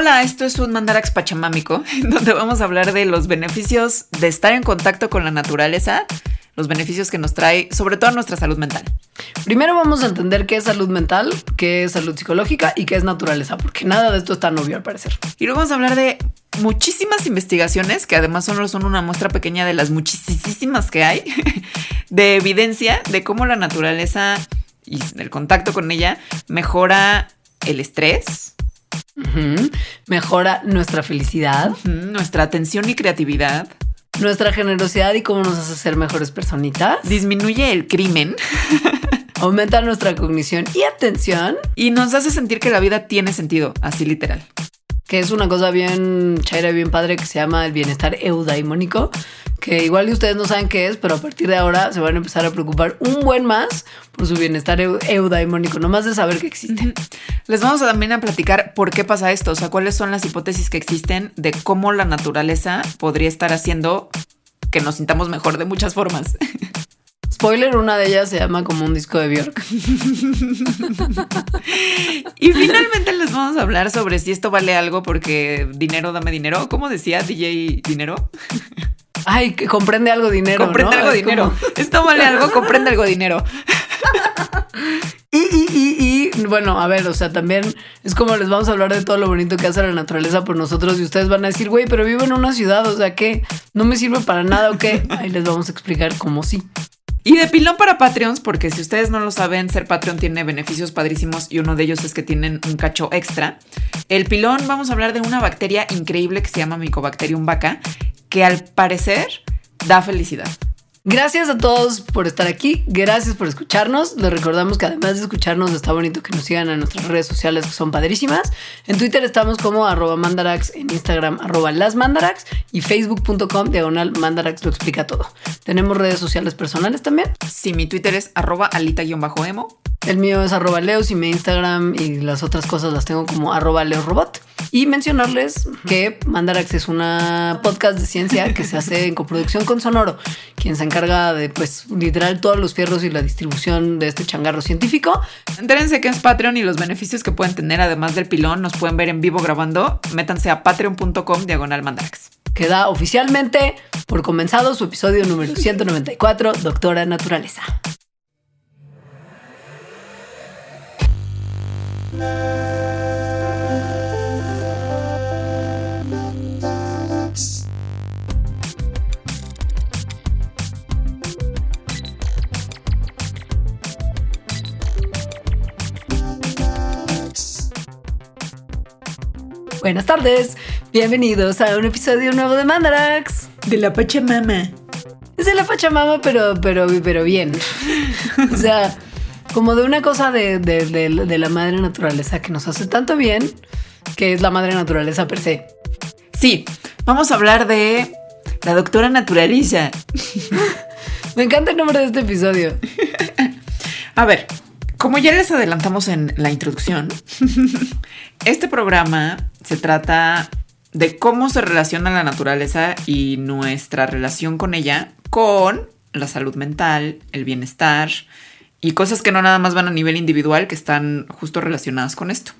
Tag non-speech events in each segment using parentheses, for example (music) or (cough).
Hola, esto es un Mandarax Pachamámico, (laughs) donde vamos a hablar de los beneficios de estar en contacto con la naturaleza, los beneficios que nos trae, sobre todo nuestra salud mental. Primero vamos a entender qué es salud mental, qué es salud psicológica y qué es naturaleza, porque nada de esto está tan obvio al parecer. Y luego vamos a hablar de muchísimas investigaciones, que además solo son una muestra pequeña de las muchísimas que hay, (laughs) de evidencia de cómo la naturaleza y el contacto con ella mejora el estrés, Mejora nuestra felicidad, nuestra atención y creatividad, nuestra generosidad y cómo nos hace ser mejores personitas. disminuye el crimen. (laughs) Aumenta nuestra cognición y atención, y nos hace sentir que la vida tiene sentido, así literal. Que es una cosa bien chaira bien padre que se llama el bienestar eudaimónico, que igual ustedes no saben qué es, pero a partir de ahora se van a empezar a preocupar un buen más por su bienestar eu- eudaimónico, nomás de saber que existe. Les vamos a también a platicar por qué pasa esto, o sea, cuáles son las hipótesis que existen de cómo la naturaleza podría estar haciendo que nos sintamos mejor de muchas formas. (laughs) Spoiler, una de ellas se llama como un disco de Bjork. (laughs) Y finalmente les vamos a hablar sobre si esto vale algo porque dinero dame dinero. ¿Cómo decía DJ Dinero? Ay, que comprende algo dinero. comprende ¿no? algo Es dinero. como- Esto vale algo, comprende algo dinero. Y, y, y, y, bueno, a ver, o sea, también es como les vamos a hablar de todo lo bonito que hace la naturaleza por nosotros y ustedes van a decir, güey, pero vivo en una ciudad, o sea, ¿qué? ¿No me sirve para nada o qué? Ahí les vamos a explicar cómo sí. Y de pilón para Patreons, porque si ustedes no lo saben, ser Patreon tiene beneficios padrísimos y uno de ellos es que tienen un cacho extra. El pilón, vamos a hablar de una bacteria increíble que se llama Mycobacterium vacca, que al parecer da felicidad. Gracias a todos por estar aquí, gracias por escucharnos. Les recordamos que además de escucharnos está bonito que nos sigan en nuestras redes sociales que son padrísimas. En Twitter estamos como arroba mandarax, en Instagram arroba las mandarax y facebook.com diagonal mandarax lo explica todo. Tenemos redes sociales personales también. Si mi Twitter es arroba alita-emo. El mío es arroba leos y mi Instagram y las otras cosas las tengo como arroba leosrobot. Y mencionarles que Mandarax es una podcast de ciencia que se hace en coproducción con Sonoro, quien se encarga de, pues, literal todos los fierros y la distribución de este changarro científico. Entérense que es Patreon y los beneficios que pueden tener además del pilón nos pueden ver en vivo grabando. Métanse a patreon.com diagonal mandarax. que da oficialmente por comenzado su episodio número 194, Doctora Naturaleza. Buenas tardes, bienvenidos a un episodio nuevo de Mandarax. De la Pachamama. Es de la Pachamama, pero, pero, pero bien. O sea, como de una cosa de, de- de- de la madre naturaleza que nos hace tanto bien, que es la madre naturaleza per se. Sí, vamos a hablar de la doctora naturaleza. (laughs) Me encanta el nombre de este episodio. (laughs) A ver, como ya les adelantamos en la introducción, (laughs) este programa se trata de cómo se relaciona la naturaleza y nuestra relación con ella con la salud mental, el bienestar y cosas que no nada más van a nivel individual, que están justo relacionadas con esto.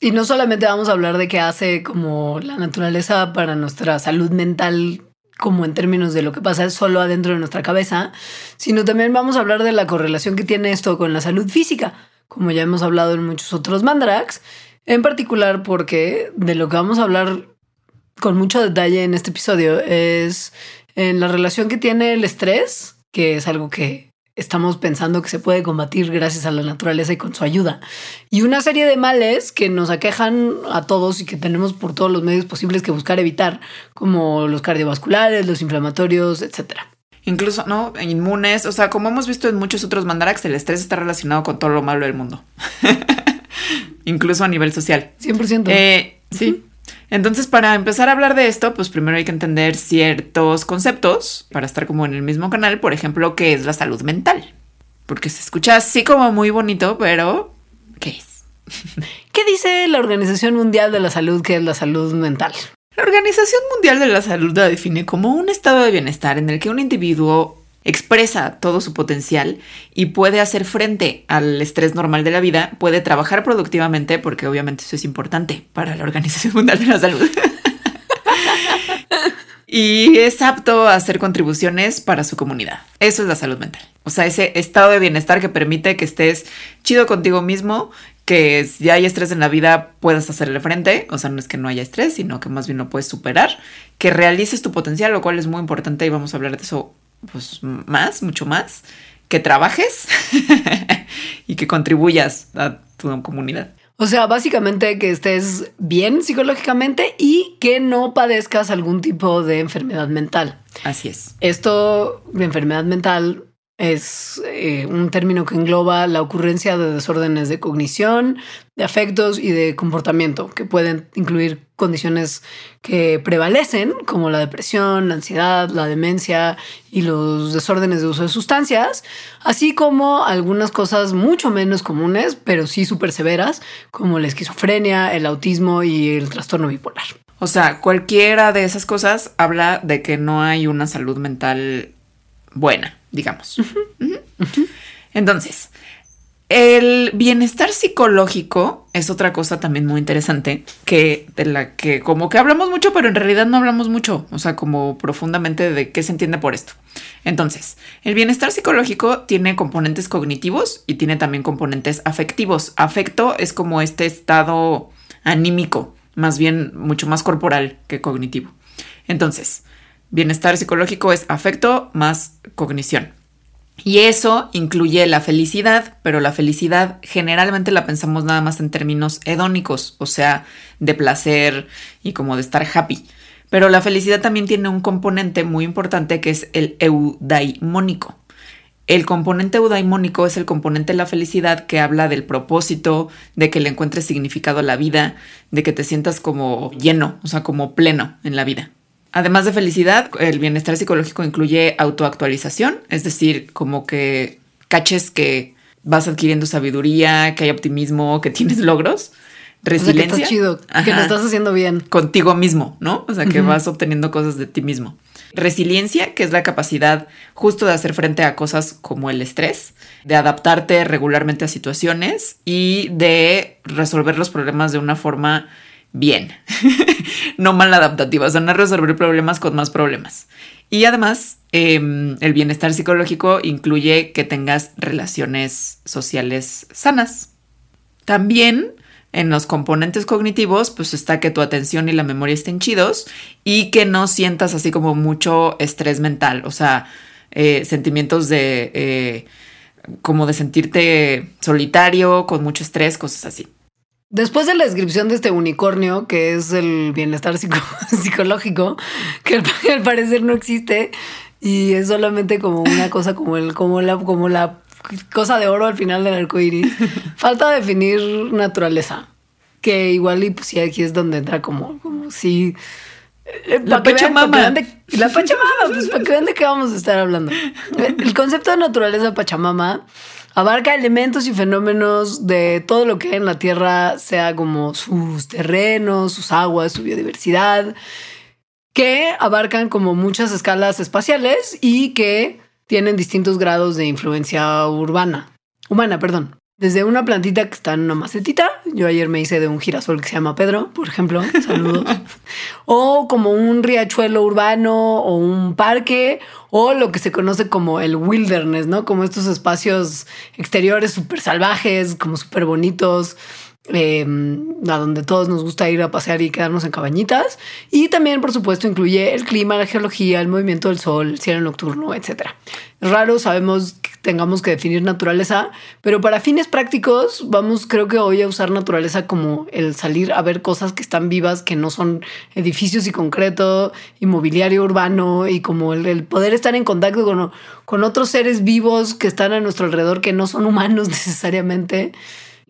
Y no solamente vamos a hablar de qué hace como la naturaleza para nuestra salud mental, como en términos de lo que pasa solo adentro de nuestra cabeza, sino también vamos a hablar de la correlación que tiene esto con la salud física, como ya hemos hablado en muchos otros mandarax, en particular porque de lo que vamos a hablar con mucho detalle en este episodio es en la relación que tiene el estrés, que es algo que estamos pensando que se puede combatir gracias a la naturaleza y con su ayuda. Y una serie de males que nos aquejan a todos y que tenemos por todos los medios posibles que buscar evitar, como los cardiovasculares, los inflamatorios, etcétera. Incluso, ¿no? Inmunes, o sea, como hemos visto en muchos otros mandarax, el estrés está relacionado con todo lo malo del mundo. (laughs) Incluso a nivel social. 100%. Eh, sí. Entonces, para empezar a hablar de esto, pues primero hay que entender ciertos conceptos para estar como en el mismo canal. Por ejemplo, ¿qué es la salud mental? Porque se escucha así como muy bonito, pero ¿qué es? (laughs) ¿Qué dice la Organización Mundial de la Salud que es la salud mental? La Organización Mundial de la Salud la define como un estado de bienestar en el que un individuo expresa todo su potencial y puede hacer frente al estrés normal de la vida, puede trabajar productivamente, porque obviamente eso es importante para la Organización Mundial de la Salud. (laughs) y es apto a hacer contribuciones para su comunidad. Eso es la salud mental. O sea, ese estado de bienestar que permite que estés chido contigo mismo, que si hay estrés en la vida puedas hacerle frente, o sea, no es que no haya estrés, sino que más bien lo puedes superar, que realices tu potencial, lo cual es muy importante y vamos a hablar de eso pues más, mucho más, que trabajes (laughs) y que contribuyas a tu comunidad. O sea, básicamente que estés bien psicológicamente y que no padezcas algún tipo de enfermedad mental. Así es. Esto de enfermedad mental es eh, un término que engloba la ocurrencia de desórdenes de cognición, de afectos y de comportamiento, que pueden incluir condiciones que prevalecen, como la depresión, la ansiedad, la demencia y los desórdenes de uso de sustancias, así como algunas cosas mucho menos comunes, pero sí súper severas, como la esquizofrenia, el autismo y el trastorno bipolar. O sea, cualquiera de esas cosas habla de que no hay una salud mental buena digamos. Entonces, el bienestar psicológico es otra cosa también muy interesante que de la que como que hablamos mucho, pero en realidad no hablamos mucho, o sea, como profundamente de qué se entiende por esto. Entonces, el bienestar psicológico tiene componentes cognitivos y tiene también componentes afectivos. Afecto es como este estado anímico, más bien mucho más corporal que cognitivo. Entonces, Bienestar psicológico es afecto más cognición. Y eso incluye la felicidad, pero la felicidad generalmente la pensamos nada más en términos hedónicos, o sea, de placer y como de estar happy. Pero la felicidad también tiene un componente muy importante que es el eudaimónico. El componente eudaimónico es el componente de la felicidad que habla del propósito, de que le encuentres significado a la vida, de que te sientas como lleno, o sea, como pleno en la vida. Además de felicidad, el bienestar psicológico incluye autoactualización, es decir, como que caches que vas adquiriendo sabiduría, que hay optimismo, que (laughs) tienes logros. Resiliencia. que chido, que lo estás haciendo bien. Contigo mismo, ¿no? O sea, que vas obteniendo cosas de ti mismo. Resiliencia, que es la capacidad justo de hacer frente a cosas como el estrés, de adaptarte regularmente a situaciones y de resolver los problemas de una forma bien, (laughs) no mal adaptativa, van a resolver problemas con más problemas. Y además, em, el bienestar psicológico incluye que tengas relaciones sociales sanas. También en los componentes cognitivos, pues está que tu atención y la memoria estén chidos y que no sientas así como mucho estrés mental, o sea, eh, sentimientos de eh, como de sentirte solitario, con mucho estrés, cosas así. Después de la descripción de este unicornio, que es el bienestar (laughs) psicológico, que (laughs) al, parecer no existe y es solamente como una cosa como el, como la, como la cosa de oro al final del arco iris, (laughs) falta definir naturaleza. Que igual y pues sí, aquí es donde entra como, como si. Eh, la Pachamama. la Pachamama, pues para que vean de qué vamos a estar hablando. El concepto de naturaleza Pachamama abarca elementos y fenómenos de todo lo que en la Tierra, sea como sus terrenos, sus aguas, su biodiversidad, que abarcan como muchas escalas espaciales y que tienen distintos grados de influencia urbana, humana, perdón. Desde una plantita que está en una macetita, yo ayer me hice de un girasol que se llama Pedro, por ejemplo, saludos, (laughs) o como un riachuelo urbano o un parque, o lo que se conoce como el wilderness, ¿no? Como estos espacios exteriores súper salvajes, como súper bonitos, eh, a donde todos nos gusta ir a pasear y quedarnos en cabañitas. Y también, por supuesto, incluye el clima, la geología, el movimiento del sol, el cielo nocturno, etc. Es raro, sabemos que tengamos que definir naturaleza, pero para fines prácticos vamos, creo que hoy a usar naturaleza como el salir a ver cosas que están vivas, que no son edificios y concreto, inmobiliario urbano y como el, poder estar en contacto con, con otros seres vivos que están a nuestro alrededor, que no son humanos (laughs) necesariamente.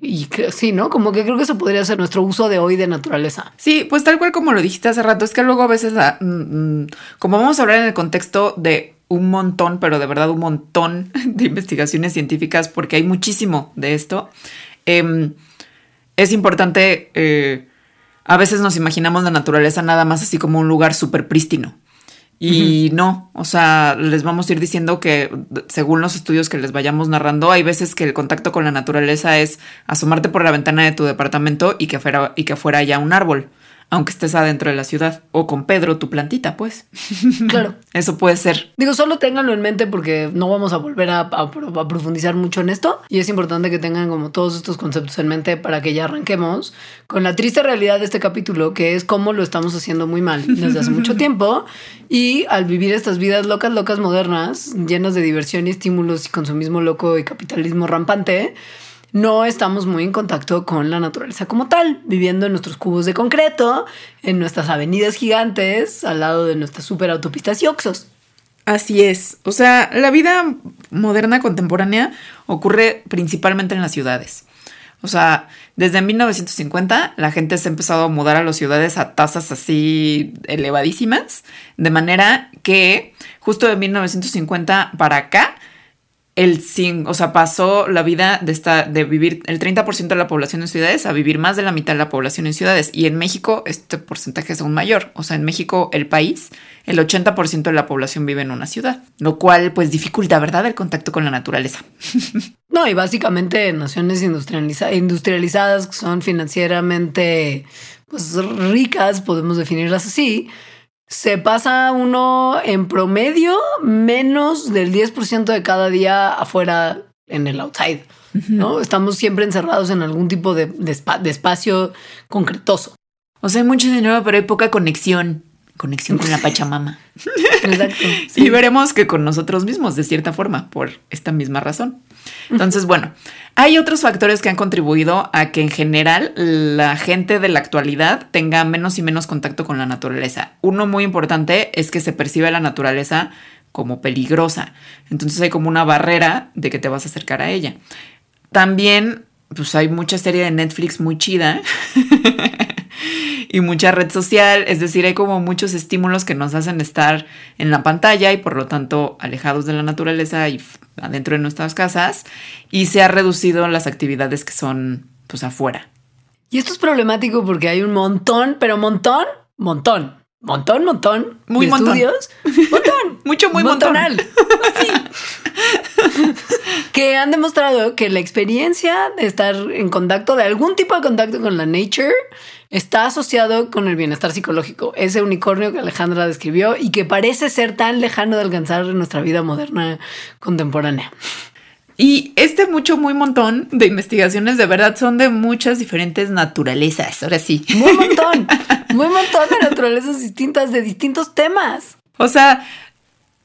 Y sí, ¿no? Como que creo que eso podría ser nuestro uso de hoy de naturaleza. Sí, pues tal cual como lo dijiste hace rato, es que luego a veces, mm, mm, como vamos a hablar en el contexto de un montón, pero de verdad un montón (laughs) de investigaciones científicas, porque hay muchísimo de esto, em, es importante, eh, a veces nos imaginamos la naturaleza nada más así como un lugar súper prístino. Y no, o sea, les vamos a ir diciendo que según los estudios que les vayamos narrando, hay veces que el contacto con la naturaleza es asomarte por la ventana de tu departamento y que fuera, y que fuera ya un árbol aunque estés adentro de la ciudad. O con Pedro, tu plantita, pues. (laughs) Claro. Eso puede ser. Digo, solo ténganlo en mente porque no vamos a volver a, profundizar mucho en esto. Y es importante que tengan como todos estos conceptos en mente para que ya arranquemos con la triste realidad de este capítulo, que es cómo lo estamos haciendo muy mal desde hace mucho (laughs) tiempo. Y al vivir estas vidas locas, locas modernas, llenas de diversión y estímulos y consumismo loco y capitalismo rampante, no estamos muy en contacto con la naturaleza como tal, viviendo en nuestros cubos de concreto, en nuestras avenidas gigantes, al lado de nuestras superautopistas y oxos. Así es. O sea, la vida moderna contemporánea ocurre principalmente en las ciudades. O sea, desde 1950 la gente se ha empezado a mudar a las ciudades a tasas así elevadísimas, de manera que justo de 1950 para acá el o sea, pasó la vida de, esta, de vivir el 30% de la población en ciudades a vivir más de la mitad de la población en ciudades. Y en México este porcentaje es aún mayor. O sea, en México, el país, el 80% de la población vive en una ciudad, lo cual pues dificulta, ¿verdad?, el contacto con la naturaleza. (laughs) No, y básicamente naciones industrializadas que son financieramente pues ricas, podemos definirlas así, se pasa uno en promedio menos del 10% de cada día afuera en el outside. ¿no? Estamos siempre encerrados en algún tipo de, espacio concretoso. O sea, hay mucho dinero, pero hay poca conexión. Conexión con la (laughs) Pachamama. Exacto. (laughs) Y veremos que con nosotros mismos, de cierta forma, por esta misma razón. Entonces, bueno, hay otros factores que han contribuido a que en general la gente de la actualidad tenga menos y menos contacto con la naturaleza. Uno muy importante es que se percibe la naturaleza como peligrosa. Entonces hay como una barrera de que te vas a acercar a ella. También, pues hay mucha serie de Netflix muy chida (laughs) y mucha red social, es decir, hay como muchos estímulos que nos hacen estar en la pantalla y por lo tanto alejados de la naturaleza y adentro de nuestras casas. Y se ha reducido las actividades que son pues afuera. Y esto es problemático porque hay un montón, pero montón, montón, montón, montón, muy de montón. estudios, montón, (laughs) mucho muy montonal, (laughs) que han demostrado que la experiencia de estar en contacto, de algún tipo de contacto con la nature, está asociado con el bienestar psicológico, ese unicornio que Alejandra describió y que parece ser tan lejano de alcanzar en nuestra vida moderna contemporánea. Y este mucho, muy montón de investigaciones de verdad son de muchas diferentes naturalezas. Ahora sí. Muy montón, (laughs) muy montón de naturalezas distintas, de distintos temas. O sea,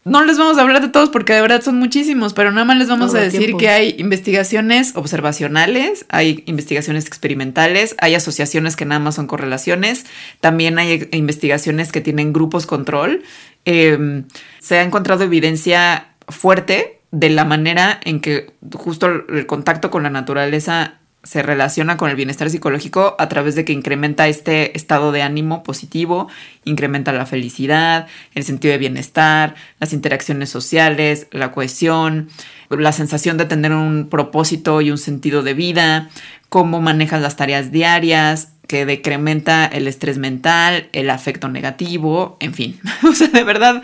no les vamos a hablar de todos porque de verdad son muchísimos, pero nada más les vamos a decir que hay investigaciones observacionales, hay investigaciones experimentales, hay asociaciones que nada más son correlaciones, también hay investigaciones que tienen grupos control. Em, se ha encontrado evidencia fuerte de la manera en que justo el contacto con la naturaleza se relaciona con el bienestar psicológico a través de que incrementa este estado de ánimo positivo, incrementa la felicidad, el sentido de bienestar, las interacciones sociales, la cohesión, la sensación de tener un propósito y un sentido de vida, cómo manejas las tareas diarias, que decrementa el estrés mental, el afecto negativo, en fin. (laughs) o sea, de verdad,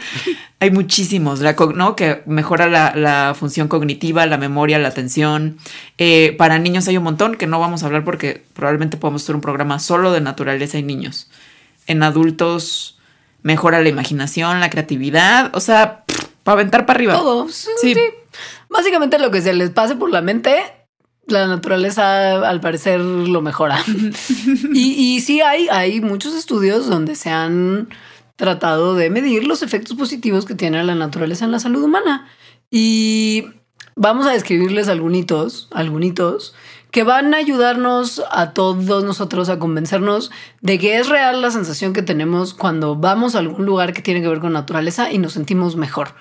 hay muchísimos, ¿no? Que mejora la, función cognitiva, la memoria, la atención. Eh, para niños hay un montón que no vamos a hablar porque probablemente podemos hacer un programa solo de naturaleza y niños. En adultos mejora la imaginación, la creatividad, o sea, para aventar para arriba. Todo. sí. Básicamente lo que se les pase por la mente la naturaleza al parecer lo mejora. (laughs) y, y sí hay, hay muchos estudios donde se han tratado de medir los efectos positivos que tiene la naturaleza en la salud humana. Y vamos a describirles algunos, algunos que van a ayudarnos a todos nosotros a convencernos de que es real la sensación que tenemos cuando vamos a algún lugar que tiene que ver con naturaleza y nos sentimos mejor.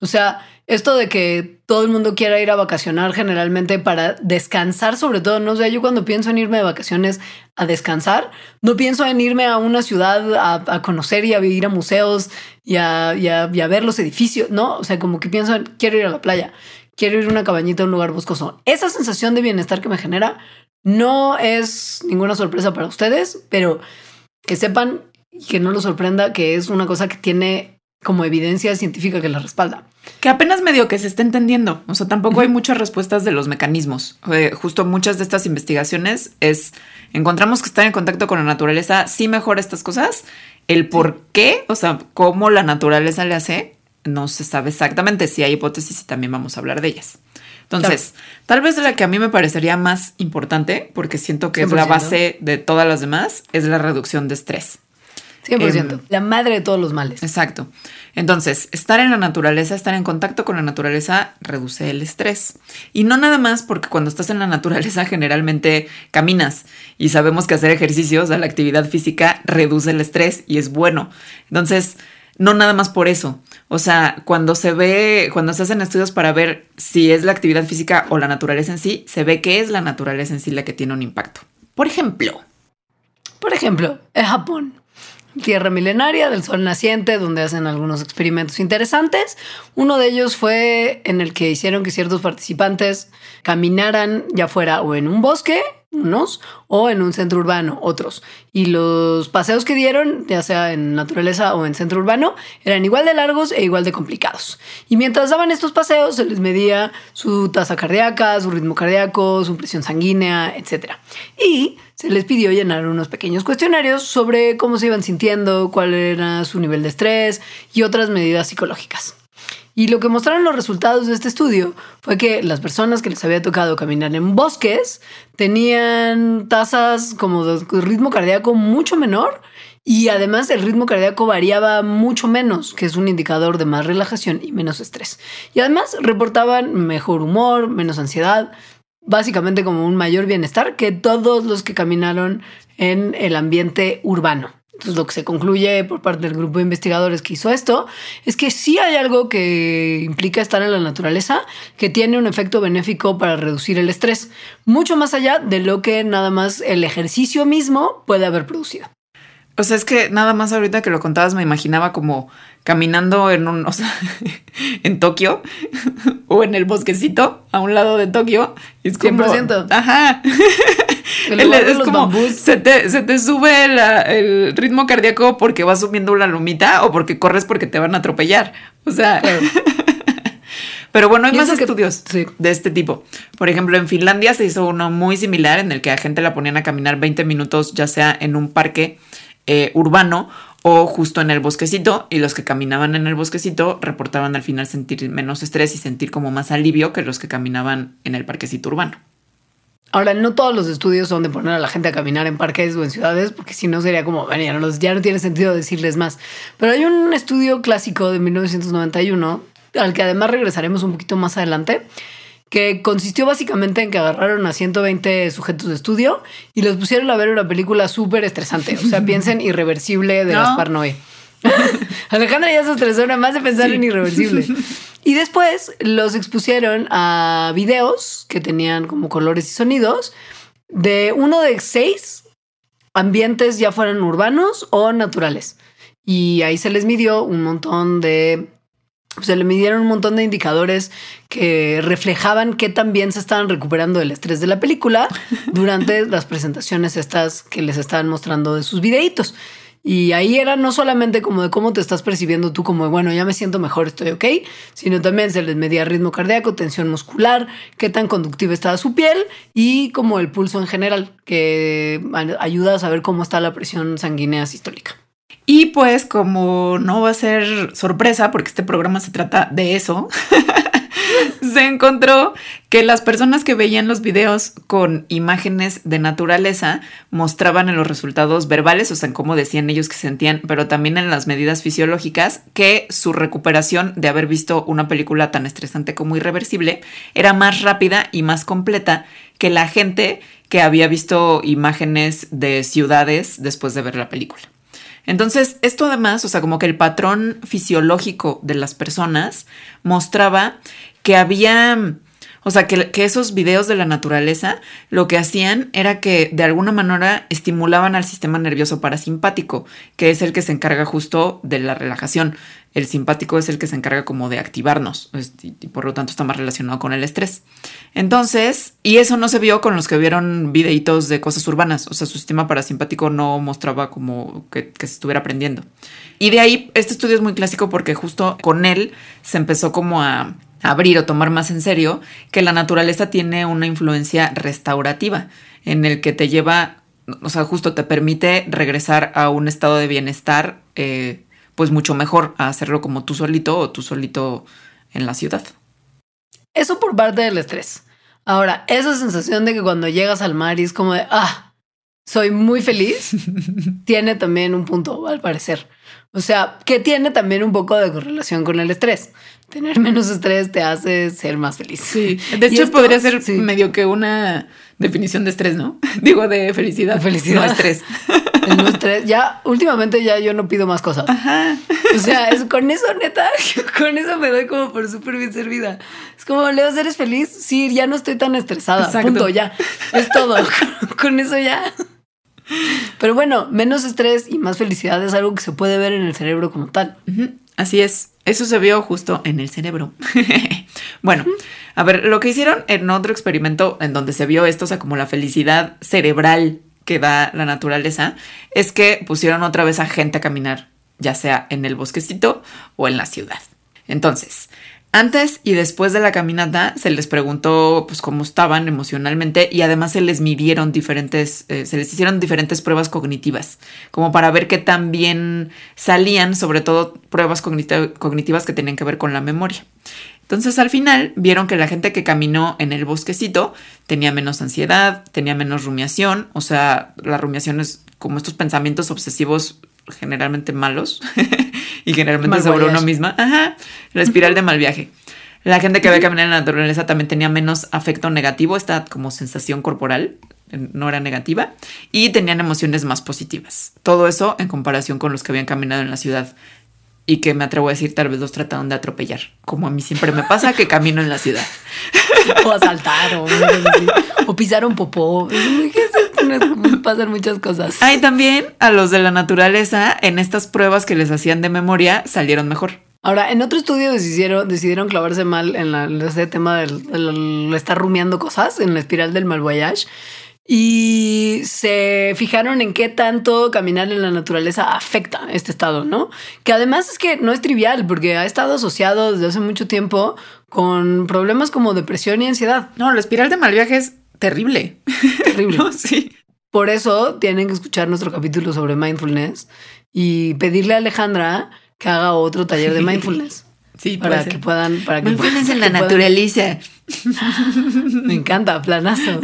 O sea, esto de que todo el mundo quiera ir a vacacionar generalmente para descansar, sobre todo, no sé, yo cuando pienso en irme de vacaciones a descansar, no pienso en irme a una ciudad a, conocer y a ir a museos y a, y a, ver los edificios, ¿no? O sea, como que pienso en, quiero ir a la playa quiero ir a una cabañita a un lugar boscoso. Esa sensación de bienestar que me genera no es ninguna sorpresa para ustedes, pero que sepan y que no los sorprenda que es una cosa que tiene como evidencia científica que la respalda. Que apenas medio que se está entendiendo. O sea, tampoco hay muchas respuestas de los mecanismos. Eh, justo muchas de estas investigaciones es encontramos que estar en contacto con la naturaleza sí mejora estas cosas. El por qué, o sea, cómo la naturaleza le hace, no se sabe exactamente. Si hay hipótesis y también vamos a hablar de ellas. Entonces, tal vez la que a mí me parecería más importante, porque siento que es la base de todas las demás, es la reducción de estrés. 100%. Em, la madre de todos los males. Exacto. Entonces, estar en la naturaleza, estar en contacto con la naturaleza, reduce el estrés. Y no nada más porque cuando estás en la naturaleza (laughs) generalmente caminas y sabemos que hacer ejercicios, la actividad física reduce el estrés y es bueno. Entonces, no nada más por eso. O sea, cuando se ve, cuando se hacen estudios para ver si es la actividad física o la naturaleza en sí, se ve que es la naturaleza en sí la que tiene un impacto. Por ejemplo. Por ejemplo, en Japón tierra milenaria del sol naciente, donde hacen algunos experimentos interesantes. Uno de ellos fue en el que hicieron que ciertos participantes caminaran ya fuera o en un bosque unos, o en un centro urbano, otros. Y los paseos que dieron, ya sea en naturaleza o en centro urbano, eran igual de largos e igual de complicados. Y mientras daban estos paseos, se les medía su tasa cardíaca, su ritmo cardíaco, su presión sanguínea, etc. Y se les pidió llenar unos pequeños cuestionarios sobre cómo se iban sintiendo, cuál era su nivel de estrés y otras medidas psicológicas. Y lo que mostraron los resultados de este estudio fue que las personas que les había tocado caminar en bosques tenían tasas como de ritmo cardíaco mucho menor y además el ritmo cardíaco variaba mucho menos, que es un indicador de más relajación y menos estrés. Y además reportaban mejor humor, menos ansiedad, básicamente como un mayor bienestar que todos los que caminaron en el ambiente urbano. Entonces, lo que se concluye por parte del grupo de investigadores que hizo esto es que sí hay algo que implica estar en la naturaleza que tiene un efecto benéfico para reducir el estrés, mucho más allá de lo que nada más el ejercicio mismo puede haber producido. O sea, es que nada más ahorita que lo contabas me imaginaba como caminando en un, o sea, (laughs) en Tokio (laughs) o en el bosquecito a un lado de Tokio. Es como, 100%. Ajá. (laughs) es como se te, sube el ritmo cardíaco porque vas subiendo una lumita o porque corres porque te van a atropellar. O sea. Pero bueno, hay más estudios de este tipo. Por ejemplo, en Finlandia se hizo uno muy similar en el que a gente la ponían a caminar 20 minutos, ya sea en un parque eh, urbano o justo en el bosquecito y los que caminaban en el bosquecito reportaban al final sentir menos estrés y sentir como más alivio que los que caminaban en el parquecito urbano. Ahora, no todos los estudios son de poner a la gente a caminar en parques o en ciudades, porque si no sería como, bueno, ya no, ya no tiene sentido decirles más. Pero hay un estudio clásico de 1991, al que además regresaremos un poquito más adelante, que consistió básicamente en que agarraron a 120 sujetos de estudio y los pusieron a ver una película súper estresante. O sea, (laughs) piensen Irreversible de Gaspar Noé. (laughs) Alejandra ya se estresó nada más de pensar en Irreversible. (laughs) Y después los expusieron a videos que tenían como colores y sonidos de uno de seis ambientes, ya fueran urbanos o naturales. Y ahí se les midió un montón de se le midieron un montón de indicadores que reflejaban qué tan bien se estaban recuperando del estrés de la película (laughs) durante las presentaciones estas que les estaban mostrando de sus videitos. Y ahí era no solamente como de cómo te estás percibiendo tú, como de, bueno, ya me siento mejor, estoy ok, sino también se les medía ritmo cardíaco, tensión muscular, qué tan conductiva estaba su piel y como el pulso en general, que ayuda a saber cómo está la presión sanguínea sistólica. Y pues como no va a ser sorpresa, porque este programa se trata de eso, (laughs) se encontró que las personas que veían los videos con imágenes de naturaleza mostraban en los resultados verbales, o sea, en cómo decían ellos que sentían, pero también en las medidas fisiológicas, que su recuperación de haber visto una película tan estresante como irreversible era más rápida y más completa que la gente que había visto imágenes de ciudades después de ver la película. Entonces, esto además, o sea, como que el patrón fisiológico de las personas mostraba que había, o sea, que, esos videos de la naturaleza lo que hacían era que de alguna manera estimulaban al sistema nervioso parasimpático, que es el que se encarga justo de la relajación. El simpático es el que se encarga como de activarnos y, por lo tanto está más relacionado con el estrés. Entonces, y eso no se vio con los que vieron videitos de cosas urbanas, o sea, su sistema parasimpático no mostraba como que, se estuviera aprendiendo. Y de ahí, este estudio es muy clásico porque justo con él se empezó como a abrir o tomar más en serio que la naturaleza tiene una influencia restaurativa en el que te lleva, o sea, justo te permite regresar a un estado de bienestar, eh, pues mucho mejor a hacerlo como tú solito o tú solito en la ciudad. Eso por parte del estrés. Ahora, esa sensación de que cuando llegas al mar y es como de, ah, soy muy feliz, (laughs) tiene también un punto, al parecer. O sea, que tiene también un poco de correlación con el estrés. Tener menos estrés te hace ser más feliz. Sí, (laughs) de hecho podría ser medio que una definición de estrés, ¿no? (laughs) Digo, de felicidad. felicidad. No estrés. no estrés. Ya, últimamente ya yo no pido más cosas. Ajá. O sea, es, con eso, neta, (laughs) con eso me doy como por súper bien servida. Es como, Leo, ¿eres feliz? Sí, ya no estoy tan estresada. Exacto. Punto, ya. Es todo. con eso ya. Pero bueno, menos estrés y más felicidad es algo que se puede ver en el cerebro como tal. Así es. Eso se vio justo en el cerebro. (laughs) bueno, a ver, lo que hicieron en otro experimento en donde se vio esto, o sea, como la felicidad cerebral que da la naturaleza, es que pusieron otra vez a gente a caminar, ya sea en el bosquecito o en la ciudad. Entonces, antes y después de la caminata se les preguntó pues cómo estaban emocionalmente y además se les midieron diferentes, eh, se les hicieron diferentes pruebas cognitivas, como para ver qué tan bien salían, sobre todo pruebas cognitivas que tenían que ver con la memoria. Entonces al final vieron que la gente que caminó en el bosquecito tenía menos ansiedad, tenía menos rumiación, o sea, la rumiación es como estos pensamientos obsesivos generalmente malos (laughs) y generalmente sobre uno misma. Ajá, la espiral de mal viaje. La gente que ve caminar en la naturaleza también tenía menos afecto negativo, esta como sensación corporal no era negativa y tenían emociones más positivas. Todo eso en comparación con los que habían caminado en la ciudad y que me atrevo a decir tal vez los trataron de atropellar, como a mí siempre me pasa que camino en la ciudad. (laughs) o asaltar o, o pisar un (laughs) Pasan muchas cosas. Hay también a los de la naturaleza en estas pruebas que les hacían de memoria salieron mejor. Ahora, en otro estudio decidieron, decidieron clavarse mal en, ese tema del, estar rumiando cosas, en la espiral del mal voyage. Y se fijaron en qué tanto caminar en la naturaleza afecta este estado, ¿no? Que además es que no es trivial, porque ha estado asociado desde hace mucho tiempo con problemas como depresión y ansiedad. No, la espiral de mal viaje es terrible. (laughs) Terrible. sí. Por eso tienen que escuchar nuestro capítulo sobre mindfulness y pedirle a Alejandra que haga otro taller de mindfulness. Sí, para que puedan. Para que mindfulness en la naturaleza. (laughs) Me encanta, planazo.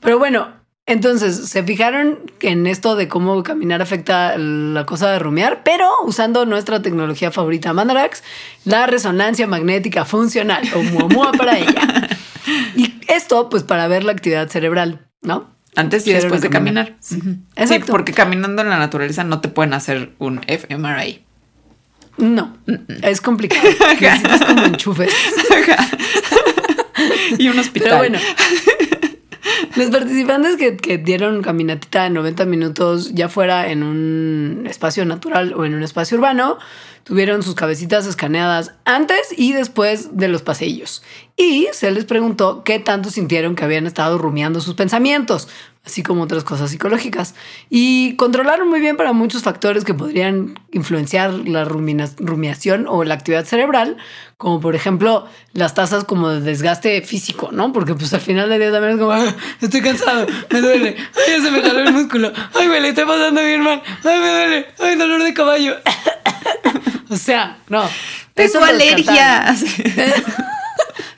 Pero bueno, entonces se fijaron en esto de cómo caminar afecta la cosa de rumiar, pero usando nuestra tecnología favorita Mandarax, la resonancia magnética funcional o muamua para ella. (laughs) Y esto, pues, para ver la actividad cerebral, ¿no? Antes y después de caminar. Sí. porque caminando en la naturaleza no te pueden hacer un fMRI. No, es complicado. (laughs) Necesitas como enchufes. y un hospital. Pero bueno, los participantes que, que, dieron caminatita de 90 minutos, ya fuera en un espacio natural o en un espacio urbano, tuvieron sus cabecitas escaneadas antes y después de los paseillos. Y se les preguntó qué tanto sintieron que habían estado rumiando sus pensamientos, así como otras cosas psicológicas. Y controlaron muy bien para muchos factores que podrían influenciar la rumiación o la actividad cerebral, como por ejemplo las tasas como de desgaste físico, ¿no? Porque pues al final del día también es como, ah, estoy cansado, me duele, ay, ya se me jaló el músculo, ay, me le estoy pasando bien mal, ay, me duele, ay, dolor de caballo. O sea, no. Tengo alergia.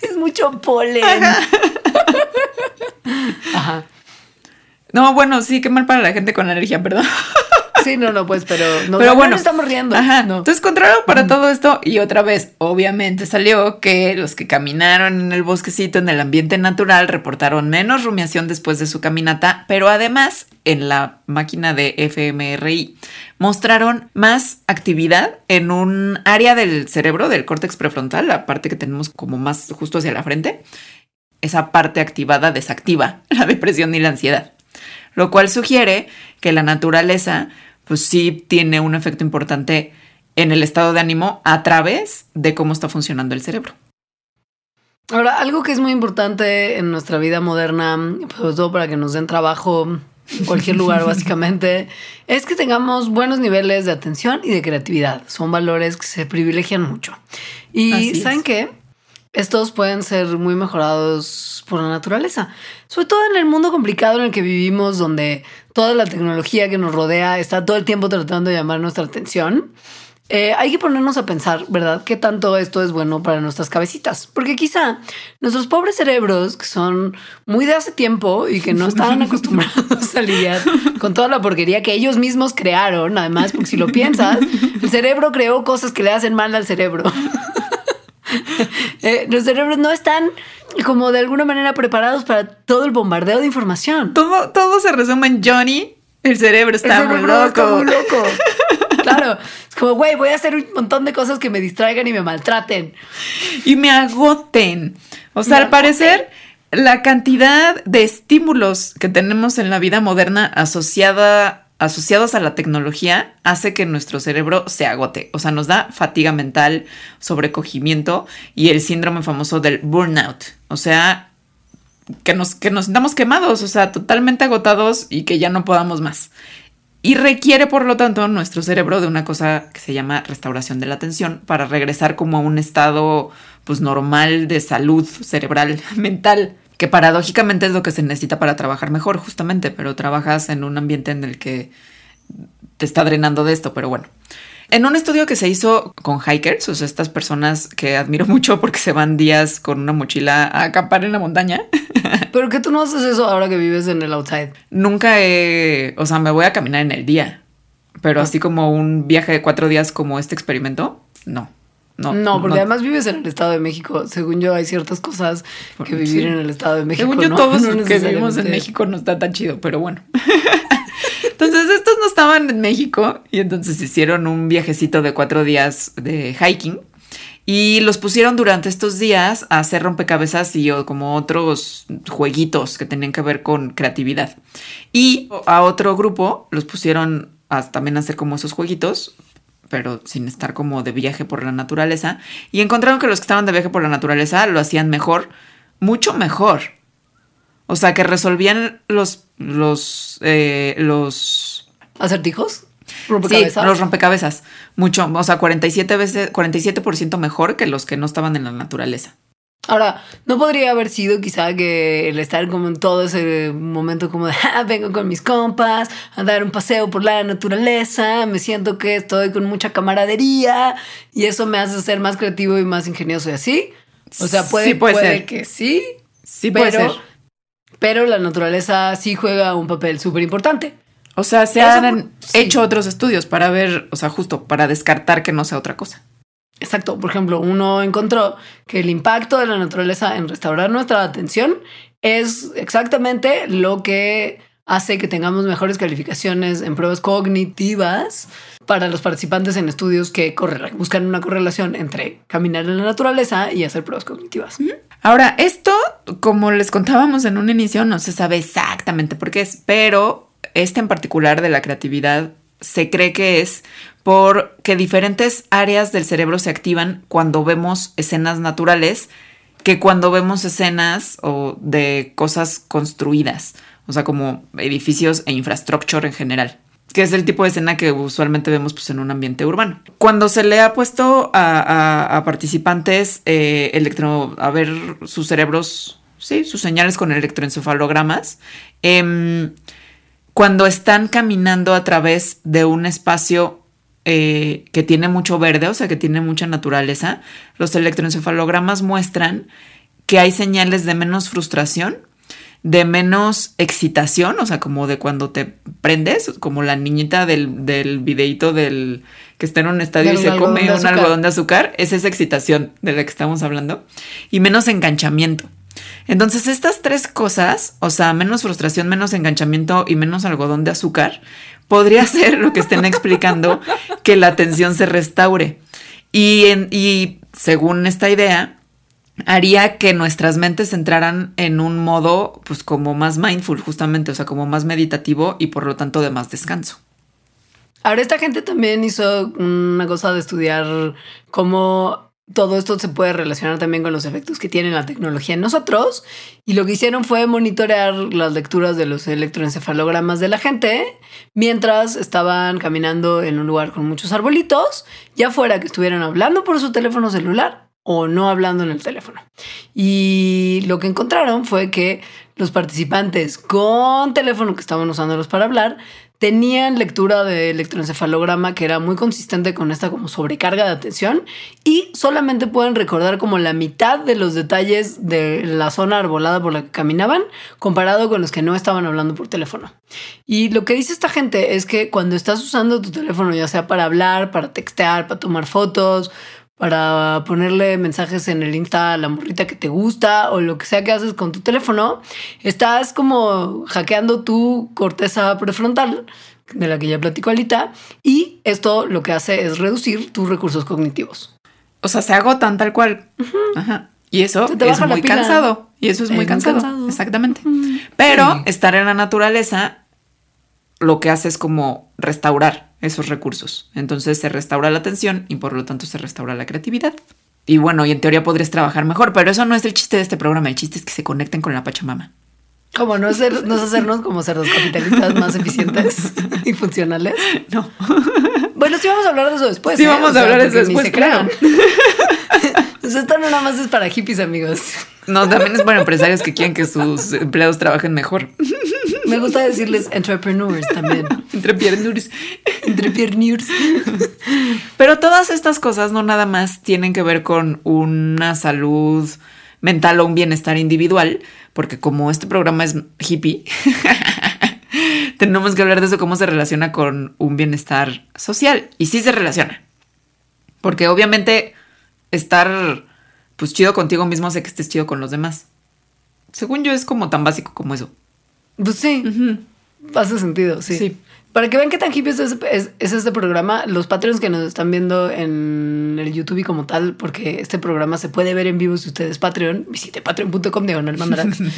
es mucho polen. Ajá. No, bueno, sí, qué mal para la gente con alergia, perdón. Sí, no, no, pues, pero, no, pero bueno, estamos riendo. Ajá. Entonces encontraron para todo esto y otra vez, obviamente salió que los que caminaron en el bosquecito, en el ambiente natural, reportaron menos rumiación después de su caminata, pero además en la máquina de fMRI mostraron más actividad en un área del cerebro, del córtex prefrontal, la parte que tenemos como más justo hacia la frente. Esa parte activada desactiva (laughs) la depresión y la ansiedad lo cual sugiere que la naturaleza pues sí tiene un efecto importante en el estado de ánimo a través de cómo está funcionando el cerebro. Ahora, algo que es muy importante en nuestra vida moderna, sobre todo para que nos den trabajo en cualquier lugar (laughs) básicamente, es que tengamos buenos niveles de atención y de creatividad. Son valores que se privilegian mucho. Y ¿saben qué? Estos pueden ser muy mejorados por la naturaleza, sobre todo en el mundo complicado en el que vivimos, donde toda la tecnología que nos rodea está todo el tiempo tratando de llamar nuestra atención. Eh, hay que ponernos a pensar, ¿verdad? ¿Qué tanto esto es bueno para nuestras cabecitas? Porque quizá nuestros pobres cerebros, que son muy de hace tiempo y que no estaban (laughs) acostumbrados a lidiar con toda la porquería que ellos mismos crearon, además, porque si lo piensas, el cerebro creó cosas que le hacen mal al cerebro. (laughs) Eh, los cerebros no están como de alguna manera preparados para todo el bombardeo de información. Todo, todo se resume en Johnny. El cerebro está, muy, loco. está muy loco. (laughs) claro, es como, güey, voy a hacer un montón de cosas que me distraigan y me maltraten. Y me agoten. O sea, al parecer, la cantidad de estímulos que tenemos en la vida moderna asociada asociados a la tecnología hace que nuestro cerebro se agote. O sea, nos da fatiga mental, sobrecogimiento y el síndrome famoso del burnout. O sea, que nos, que nos sintamos quemados, o sea, totalmente agotados y que ya no podamos más. Y requiere, por lo tanto, nuestro cerebro de una cosa que se llama restauración de la atención para regresar como a un estado pues normal de salud cerebral, (laughs) mental, que paradójicamente es lo que se necesita para trabajar mejor, justamente, pero trabajas en un ambiente en el que te está drenando de esto, pero bueno. En un estudio que se hizo con hikers, o sea, estas personas que admiro (laughs) mucho porque se van días con una mochila a acampar en la montaña. (laughs) ¿Pero que tú no haces eso ahora que vives en el outside? Nunca he, o sea, me voy a caminar en el día, pero ah. así como un viaje de cuatro días como este experimento, no. No, no, porque además vives en el Estado de México. Según yo, hay ciertas cosas que vivir en el Estado de México. Según yo, todos (laughs) los que vivimos en México no está tan chido, pero bueno. (laughs) Entonces estos no estaban en México y entonces hicieron un viajecito de cuatro días de hiking y los pusieron durante estos días a hacer rompecabezas y como otros jueguitos que tenían que ver con creatividad. Y a otro grupo los pusieron a, también a hacer como esos jueguitos pero sin estar como de viaje por la naturaleza. Y encontraron que los que estaban de viaje por la naturaleza lo hacían mejor, mucho mejor. O sea, que resolvían los, los, eh, los... ¿Acertijos? ¿Rompecabezas? Sí, los rompecabezas. Mucho, o sea, 47 veces, 47% mejor que los que no estaban en la naturaleza. Ahora, ¿no podría haber sido quizá que el estar como en todo ese momento como de, (laughs) ah, vengo con mis compas a dar un paseo por la naturaleza, me siento que estoy con mucha camaradería y eso me hace ser más creativo y más ingenioso y así? O sea, puede, puede, ser. que sí. Sí puede ser. Pero la naturaleza sí juega un papel súper importante. O sea, se han hecho otros estudios para ver, o sea, justo para descartar que no sea otra cosa. Exacto, por ejemplo, uno encontró que el impacto de la naturaleza en restaurar nuestra atención es exactamente lo que hace que tengamos mejores calificaciones en pruebas cognitivas para los participantes en estudios que buscan una correlación entre caminar en la naturaleza y hacer pruebas cognitivas. Ahora, esto, como les contábamos en un inicio, no se sabe exactamente por qué es, pero este en particular de la creatividad se cree que es porque diferentes áreas del cerebro se activan cuando vemos escenas naturales que cuando vemos escenas o de cosas construidas, o sea, como edificios e infraestructura en general, que es el tipo de escena que usualmente vemos pues, en un ambiente urbano. Cuando se le ha puesto a, participantes eh, electro, a ver sus cerebros, sí, sus señales con electroencefalogramas, em, cuando están caminando a través de un espacio eh, que tiene mucho verde, o sea, que tiene mucha naturaleza, los electroencefalogramas muestran que hay señales de menos frustración, de menos excitación, o sea, como de cuando te prendes, como la niñita del, del videíto del que está en un estadio y se come un algodón de azúcar, es esa excitación de la que estamos hablando, y menos enganchamiento. Entonces, estas tres cosas, o sea, menos frustración, menos enganchamiento y menos algodón de azúcar, podría (laughs) ser lo que estén explicando que la atención se restaure. Y, según esta idea, haría que nuestras mentes entraran en un modo, pues como más mindful, justamente, o sea, como más meditativo y por lo tanto de más descanso. Ahora, esta gente también hizo una cosa de estudiar cómo todo esto se puede relacionar también con los efectos que tiene la tecnología en nosotros. Y lo que hicieron fue monitorear las lecturas de los electroencefalogramas de la gente mientras estaban caminando en un lugar con muchos arbolitos, ya fuera que estuvieran hablando por su teléfono celular o no hablando en el teléfono. Y lo que encontraron fue que los participantes con teléfono que estaban usándolos para hablar tenían lectura de electroencefalograma que era muy consistente con esta como sobrecarga de atención y solamente pueden recordar como la mitad de los detalles de la zona arbolada por la que caminaban comparado con los que no estaban hablando por teléfono. Y lo que dice esta gente es que cuando estás usando tu teléfono ya sea para hablar, para textear, para tomar fotos, para ponerle mensajes en el Insta a la morrita que te gusta o lo que sea que haces con tu teléfono, estás como hackeando tu corteza prefrontal, de la que ya platico ahorita, y esto lo que hace es reducir tus recursos cognitivos. O sea, se agotan tal cual. Ajá. Y eso es muy cansado. Y eso es, muy, cansado. Exactamente. Pero estar en la naturaleza lo que hace es como restaurar esos recursos. Entonces se restaura la atención y por lo tanto se restaura la creatividad. Y bueno, y en teoría podrías trabajar mejor, pero eso no es el chiste de este programa. El chiste es que se conecten con la Pachamama. Como no, ser, no hacernos como cerdos capitalistas más eficientes y funcionales. No. Bueno, sí vamos a hablar de eso después. Sí, ¿eh? vamos a hablar de eso después, claro. (laughs) Pues esto no nada más es para hippies, amigos. No, también es para empresarios que quieren que sus empleados trabajen mejor. Me gusta decirles entrepreneurs también. (laughs) Entrepreneurs. Entrepreneurs. Pero todas estas cosas no nada más tienen que ver con una salud mental o un bienestar individual, porque como este programa es hippie, (laughs) tenemos que hablar de eso, cómo se relaciona con un bienestar social. Y sí se relaciona. Porque obviamente estar pues chido contigo mismo hace que estés chido con los demás. Según yo es como tan básico como eso. Pues sí, hace sentido, sí. Para que vean qué tan hippie es, es, este programa, los Patreons que nos están viendo en el YouTube y como tal, porque este programa se puede ver en vivo si ustedes Patreon, visite patreon.com diagonal mandarax. (laughs)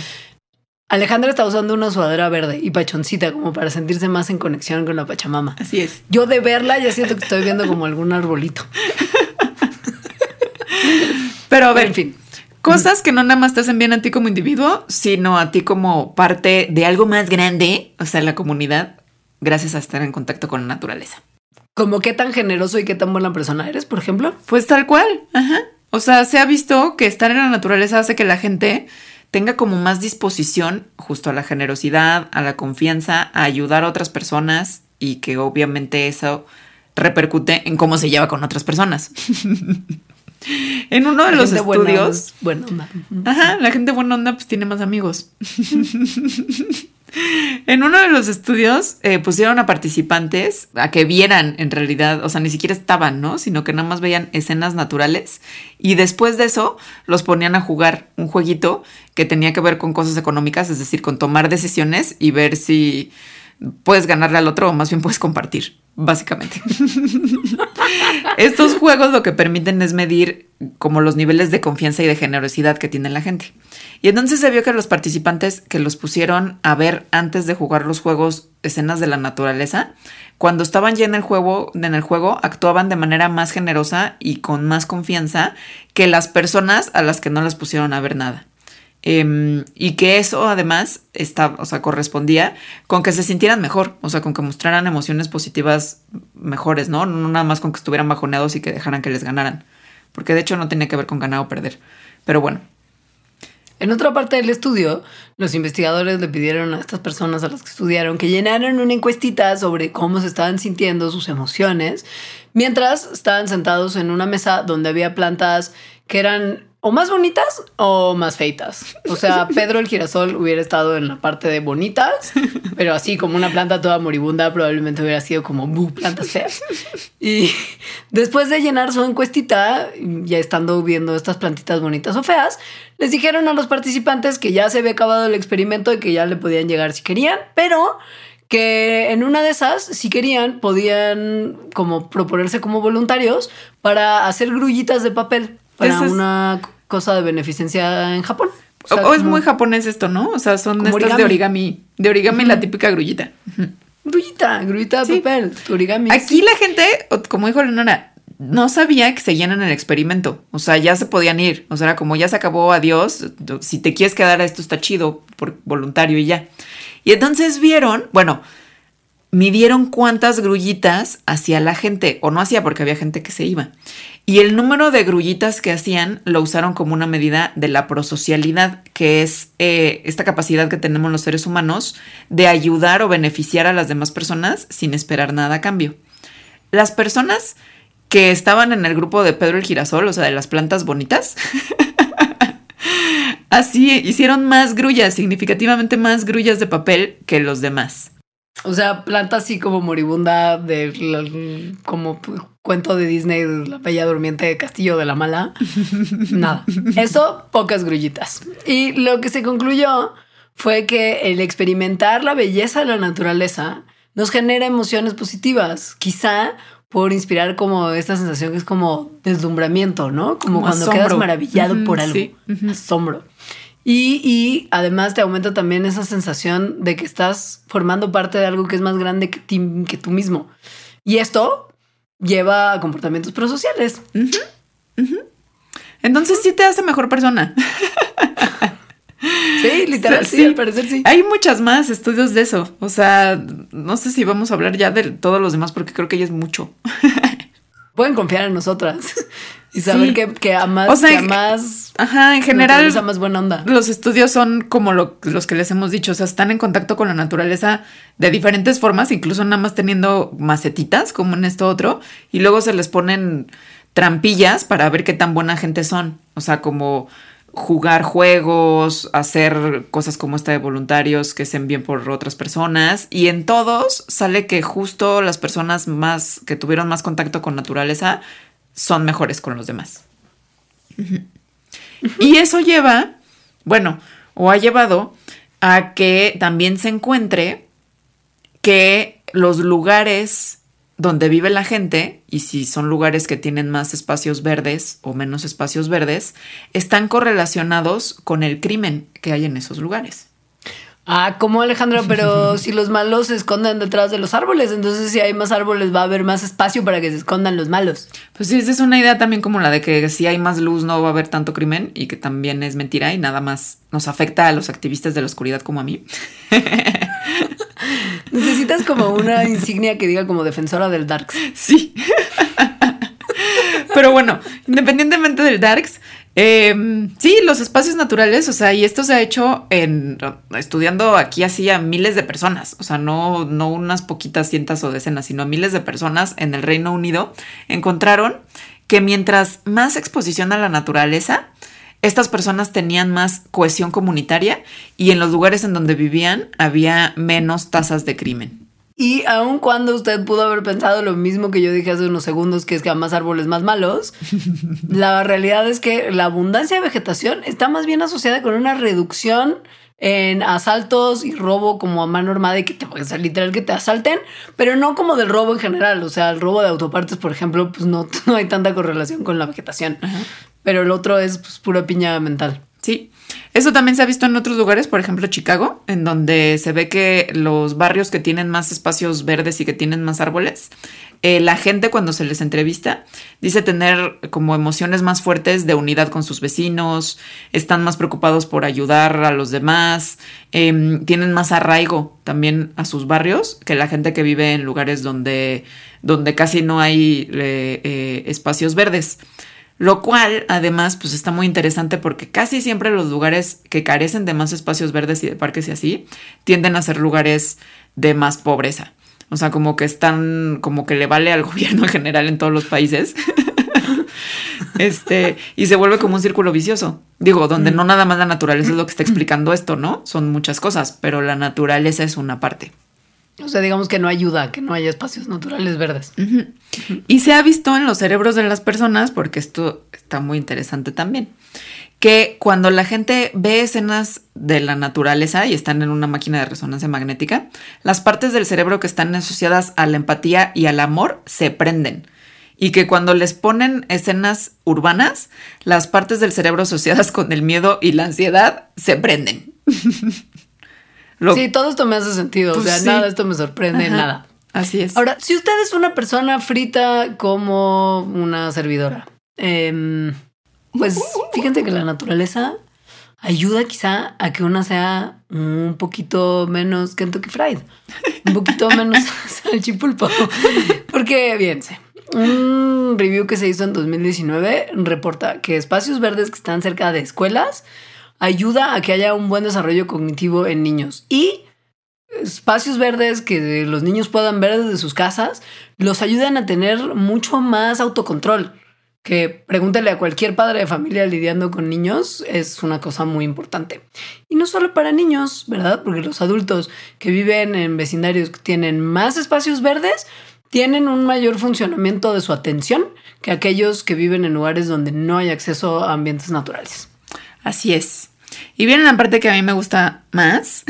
Alejandra está usando una sudadera verde y pachoncita como para sentirse más en conexión con la Pachamama. Así es. Yo de verla ya siento que estoy viendo como algún arbolito. (laughs) Pero a ver, en fin. Cosas que no nada más te hacen bien a ti como individuo, sino a ti como parte de algo más grande, o sea, la comunidad, gracias a estar en contacto con la naturaleza. ¿Como qué tan generoso y qué tan buena persona eres, por ejemplo? Pues tal cual. Ajá. O sea, se ha visto que estar en la naturaleza hace que la gente tenga como más disposición justo a la generosidad, a la confianza, a ayudar a otras personas y que obviamente eso repercute en cómo se lleva con otras personas. (laughs) En uno de los estudios. Buena onda. Ajá, la gente buena onda pues tiene más amigos. (laughs) en uno de los estudios eh, pusieron a participantes a que vieran en realidad, o sea, ni siquiera estaban, ¿no? Sino que nada más veían escenas naturales y después de eso los ponían a jugar un jueguito que tenía que ver con cosas económicas, es decir, con tomar decisiones y ver si puedes ganarle al otro o más bien puedes compartir, básicamente. (laughs) Estos juegos lo que permiten es medir como los niveles de confianza y de generosidad que tiene la gente. Y entonces se vio que los participantes que los pusieron a ver antes de jugar los juegos escenas de la naturaleza, cuando estaban ya en el juego, en el juego actuaban de manera más generosa y con más confianza que las personas a las que no las pusieron a ver nada. Em, y que eso además está, o sea, correspondía con que se sintieran mejor, o sea, con que mostraran emociones positivas mejores, ¿no? No nada más con que estuvieran bajoneados y que dejaran que les ganaran. Porque de hecho no tenía que ver con ganar o perder. Pero bueno. En otra parte del estudio, los investigadores le pidieron a estas personas a las que estudiaron que llenaran una encuestita sobre cómo se estaban sintiendo sus emociones, mientras estaban sentados en una mesa donde había plantas que eran o más bonitas o más feitas. O sea, (laughs) Pedro el girasol hubiera estado en la parte de bonitas, pero así como una planta toda moribunda probablemente hubiera sido como plantas feas. Y después de llenar su encuestita, ya estando viendo estas plantitas bonitas o feas, les dijeron a los participantes que ya se había acabado el experimento y que ya le podían llegar si querían, pero que en una de esas, si querían, podían como proponerse como voluntarios para hacer grullitas de papel para una cosa de beneficencia en Japón. O, es muy japonés esto, ¿no? O sea, son estas de origami. De origami, la típica grullita. Grullita, grullita de papel, origami. Aquí la gente, como dijo Leonora, no sabía que seguían en el experimento. O sea, ya se podían ir. O sea, era como ya se acabó, adiós. Si te quieres quedar a esto está chido, por voluntario y ya. Y entonces vieron, bueno, midieron cuántas grullitas hacía la gente, o no hacía porque había gente que se iba. Y el número de grullitas que hacían lo usaron como una medida de la prosocialidad, que es eh, esta capacidad que tenemos los seres humanos de ayudar o beneficiar a las demás personas sin esperar nada a cambio. Las personas que estaban en el grupo de Pedro el Girasol, o sea, de las plantas bonitas, (laughs) así hicieron más grullas, significativamente más grullas de papel que los demás. O sea, planta así como moribunda de como cuento de Disney, la bella durmiente de Castillo de la Mala. (laughs) Nada. Eso, pocas grullitas. Y lo que se concluyó fue que el experimentar la belleza de la naturaleza nos genera emociones positivas. Quizá por inspirar como esta sensación que es como deslumbramiento, ¿no? Como, cuando quedas maravillado por algo. Asombro. Y, además te aumenta también esa sensación de que estás formando parte de algo que es más grande que, que tú mismo. Y esto lleva a comportamientos prosociales. Entonces sí te hace mejor persona. (laughs) Sí, literal, sí, al parecer sí. Hay muchas más estudios de eso. O sea, no sé si vamos a hablar ya de todos los demás porque creo que ya es mucho. (laughs) Pueden confiar en nosotras y saber que, que, a más, que a más Ajá, en general. más buena onda. Los estudios son como los que les hemos dicho, o sea, están en contacto con la naturaleza de diferentes formas, incluso nada más teniendo macetitas, como en esto otro, y luego se les ponen trampillas para ver qué tan buena gente son. O sea, como jugar juegos, hacer cosas como esta de voluntarios que se envíen por otras personas. Y en todos sale que justo las personas más que tuvieron más contacto con naturaleza son mejores con los demás. Y eso lleva, bueno, o ha llevado a que también se encuentre que los lugares donde vive la gente, y si son lugares que tienen más espacios verdes o menos espacios verdes, están correlacionados con el crimen que hay en esos lugares. Ah, como Alejandro, pero (laughs) si los malos se esconden detrás de los árboles, entonces si hay más árboles va a haber más espacio para que se escondan los malos. Pues sí, esa es una idea también como la de que si hay más luz no va a haber tanto crimen y que también es mentira y nada más nos afecta a los activistas de la oscuridad como a mí. (laughs) Necesitas como una insignia que diga como defensora del Darks. Sí. (laughs) Pero bueno, independientemente del Darks, Em, sí, los espacios naturales, o sea, y esto se ha hecho en estudiando aquí así a miles de personas, o sea, no, no unas poquitas cientos o decenas, sino miles de personas en el Reino Unido encontraron que mientras más exposición a la naturaleza, estas personas tenían más cohesión comunitaria y en los lugares en donde vivían había menos tasas de crimen. Y aun cuando usted pudo haber pensado lo mismo que yo dije hace unos segundos, que es que a más árboles más malos, (laughs) la realidad es que la abundancia de vegetación está más bien asociada con una reducción en asaltos y robo como a mano armada y que te puede ser literal que te asalten, pero no como del robo en general. O sea, el robo de autopartes, por ejemplo, pues no, (laughs) no hay tanta correlación con la vegetación. Pero el otro es pues, pura piña mental. Sí. Eso también se ha visto en otros lugares, por ejemplo Chicago, en donde se ve que los barrios que tienen más espacios verdes y que tienen más árboles, eh, la gente cuando se les entrevista dice tener como emociones más fuertes de unidad con sus vecinos, están más preocupados por ayudar a los demás, em, tienen más arraigo también a sus barrios que la gente que vive en lugares donde, donde casi no hay eh, eh, espacios verdes. Lo cual, además, pues está muy interesante porque casi siempre los lugares que carecen de más espacios verdes y de parques y así, tienden a ser lugares de más pobreza. O sea, como que están, como que le vale al (laughs) gobierno en general en todos los países. (laughs) este, y se vuelve como un círculo vicioso. Digo, donde mm. no nada más la naturaleza es lo que está explicando esto, ¿no? Son muchas cosas, pero la naturaleza es una parte. O sea, digamos que no ayuda que no haya espacios naturales verdes. Y se ha visto en los cerebros de las personas, porque esto está muy interesante también, que cuando la gente ve escenas de la naturaleza y están en una máquina de resonancia magnética, las partes del cerebro que están asociadas a la empatía y al amor se prenden. Y que cuando les ponen escenas urbanas, las partes del cerebro asociadas con el miedo y la ansiedad se prenden. (laughs) Sí, todo esto me hace sentido. o Pues sea, nada de esto me sorprende, nada. Así es. Ahora, si usted es una persona frita como una servidora, em, pues fíjense que la naturaleza ayuda quizá a que una sea un poquito menos Kentucky Fried, un poquito menos (laughs) (laughs) salchipulpo. Porque, fíjense, un review que se hizo en 2019 reporta que espacios verdes que están cerca de escuelas ayuda a que haya un buen desarrollo cognitivo en niños y espacios verdes que los niños puedan ver desde sus casas los ayudan a tener mucho más autocontrol. Que pregúntele a cualquier padre de familia lidiando con niños es una cosa muy importante. Y no solo para niños, ¿verdad? Porque los adultos que viven en vecindarios que tienen más espacios verdes tienen un mayor funcionamiento de su atención que aquellos que viven en lugares donde no hay acceso a ambientes naturales. Así es. Y viene la parte que a mí me gusta más,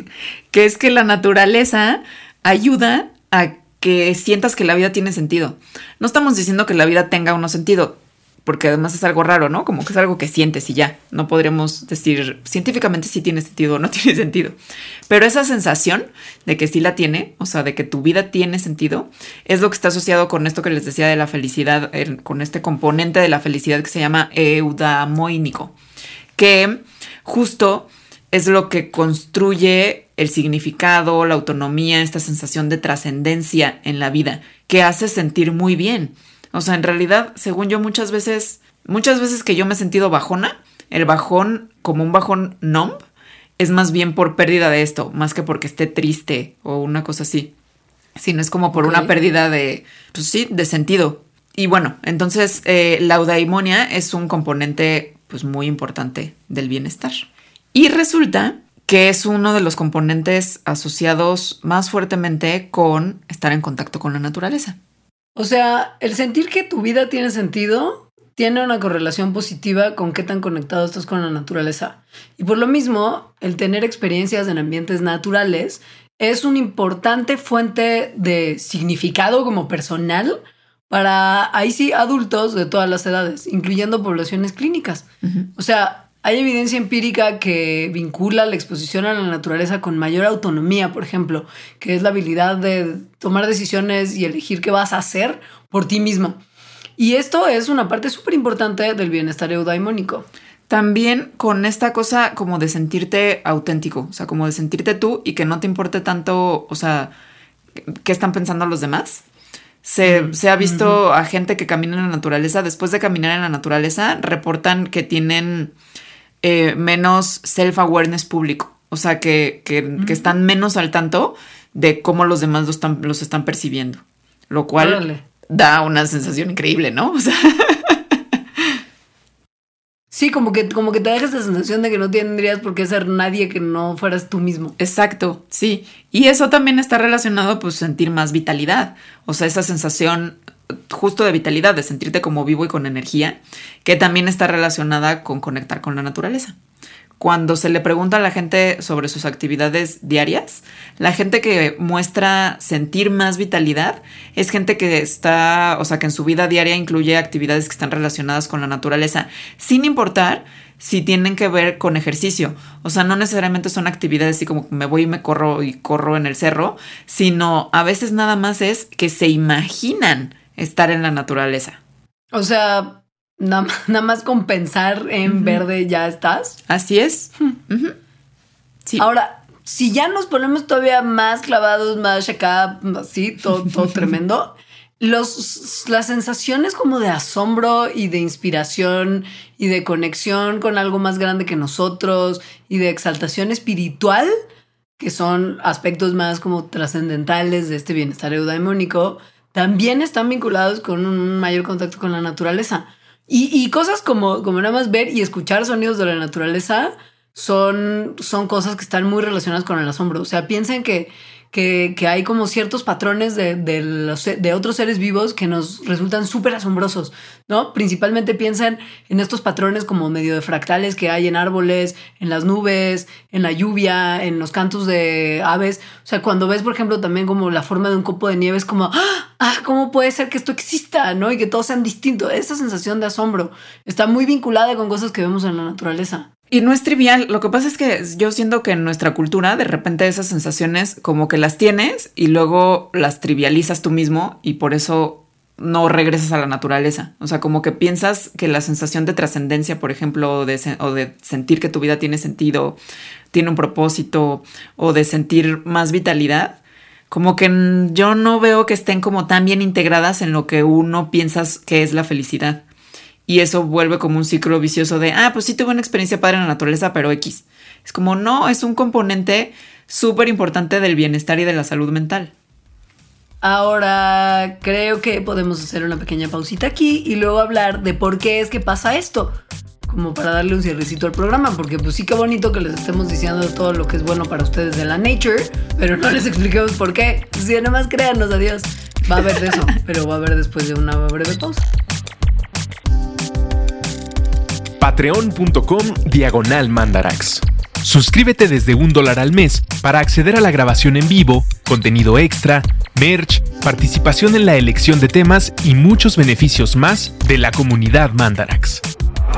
(laughs) que es que la naturaleza ayuda a que sientas que la vida tiene sentido. No estamos diciendo que la vida tenga uno sentido, porque además es algo raro, ¿no? Como que es algo que sientes y ya. No podríamos decir científicamente si tiene sentido o no (laughs) tiene sentido. Pero esa sensación de que sí la tiene, o sea, de que tu vida tiene sentido, es lo que está asociado con esto que les decía de la felicidad, con este componente de la felicidad que se llama eudamoínico, que justo es lo que construye el significado, la autonomía, esta sensación de trascendencia en la vida, que hace sentir muy bien. O sea, en realidad, según yo, muchas veces, muchas veces que yo me he sentido bajona, el bajón como un bajón numb, es más bien por pérdida de esto, más que porque esté triste o una cosa así. Sino es como por una pérdida de, pues sí, de sentido. Y bueno, entonces eh, la eudaimonia es un componente pues muy importante del bienestar. Y resulta que es uno de los componentes asociados más fuertemente con estar en contacto con la naturaleza. O sea, el sentir que tu vida tiene sentido tiene una correlación positiva con qué tan conectado estás con la naturaleza. Y por lo mismo, el tener experiencias en ambientes naturales es una importante fuente de significado como personal para, ahí sí, adultos de todas las edades, incluyendo poblaciones clínicas. O sea, hay evidencia empírica que vincula la exposición a la naturaleza con mayor autonomía, por ejemplo, que es la habilidad de tomar decisiones y elegir qué vas a hacer por ti mismo. Y esto es una parte súper importante del bienestar eudaimónico. También con esta cosa como de sentirte auténtico, o sea, como de sentirte tú y que no te importe tanto, o sea, qué están pensando los demás. Se, se ha visto a gente que camina en la naturaleza, después de caminar en la naturaleza, reportan que tienen eh, menos self-awareness público, o sea, que, que, que están menos al tanto de cómo los demás los están, los están percibiendo, lo cual Órale. da una sensación increíble, ¿no? (laughs) O sea, Sí, como que, como que te dejas la sensación de que no tendrías por qué ser nadie que no fueras tú mismo. Exacto, sí. Y eso también está relacionado, pues, sentir más vitalidad. O sea, esa sensación justo de vitalidad, de sentirte como vivo y con energía, que también está relacionada con conectar con la naturaleza. Cuando se le pregunta a la gente sobre sus actividades diarias, la gente que muestra sentir más vitalidad es gente que está, o sea, que en su vida diaria incluye actividades que están relacionadas con la naturaleza, sin importar si tienen que ver con ejercicio. O sea, no necesariamente son actividades así como me voy y me corro y corro en el cerro, sino a veces nada más es que se imaginan estar en la naturaleza. O sea, nada, nada más con pensar en verde ya estás. Así es. Ujú. Sí. Ahora, si ya nos ponemos todavía más clavados, más acá, así, todo, todo (laughs) tremendo, los, las sensaciones como de asombro y de inspiración y de conexión con algo más grande que nosotros y de exaltación espiritual, que son aspectos más como trascendentales de este bienestar eudaimónico, también están vinculados con un mayor contacto con la naturaleza. Y, y cosas como, como nada más ver y escuchar sonidos de la naturaleza son, son cosas que están muy relacionadas con el asombro. O sea, piensen que, que, que hay como ciertos patrones de, de, los, de otros seres vivos que nos resultan súper asombrosos, ¿no? Principalmente piensan en estos patrones como medio de fractales que hay en árboles, en las nubes, en la lluvia, en los cantos de aves. O sea, cuando ves, por ejemplo, también como la forma de un copo de nieve es como, ah, ¿cómo puede ser que esto exista, ¿no? Y que todos sean distintos. Esa sensación de asombro está muy vinculada con cosas que vemos en la naturaleza. Y no es trivial, lo que pasa es que yo siento que en nuestra cultura de repente esas sensaciones como que las tienes y luego las trivializas tú mismo y por eso no regresas a la naturaleza. O sea, como que piensas que la sensación de trascendencia, por ejemplo, o de sentir que tu vida tiene sentido, tiene un propósito, o de sentir más vitalidad, como que yo no veo que estén como tan bien integradas en lo que uno piensa que es la felicidad. Y eso vuelve como un ciclo vicioso de, ah, pues sí tuve una experiencia padre en la naturaleza, pero X. Es como, no, es un componente súper importante del bienestar y de la salud mental. Ahora creo que podemos hacer una pequeña pausita aquí y luego hablar de por qué es que pasa esto. Como para darle un cierrecito al programa, porque pues sí que bonito que les estemos diciendo todo lo que es bueno para ustedes de la nature, pero no les expliquemos por qué. Si nada más créanos, adiós. Va a haber de eso, (laughs) pero va a haber después de una breve pausa. Patreon.com Diagonal Mandarax. Suscríbete desde un dólar al mes para acceder a la grabación en vivo, contenido extra, merch, participación en la elección de temas y muchos beneficios más de la comunidad Mandarax.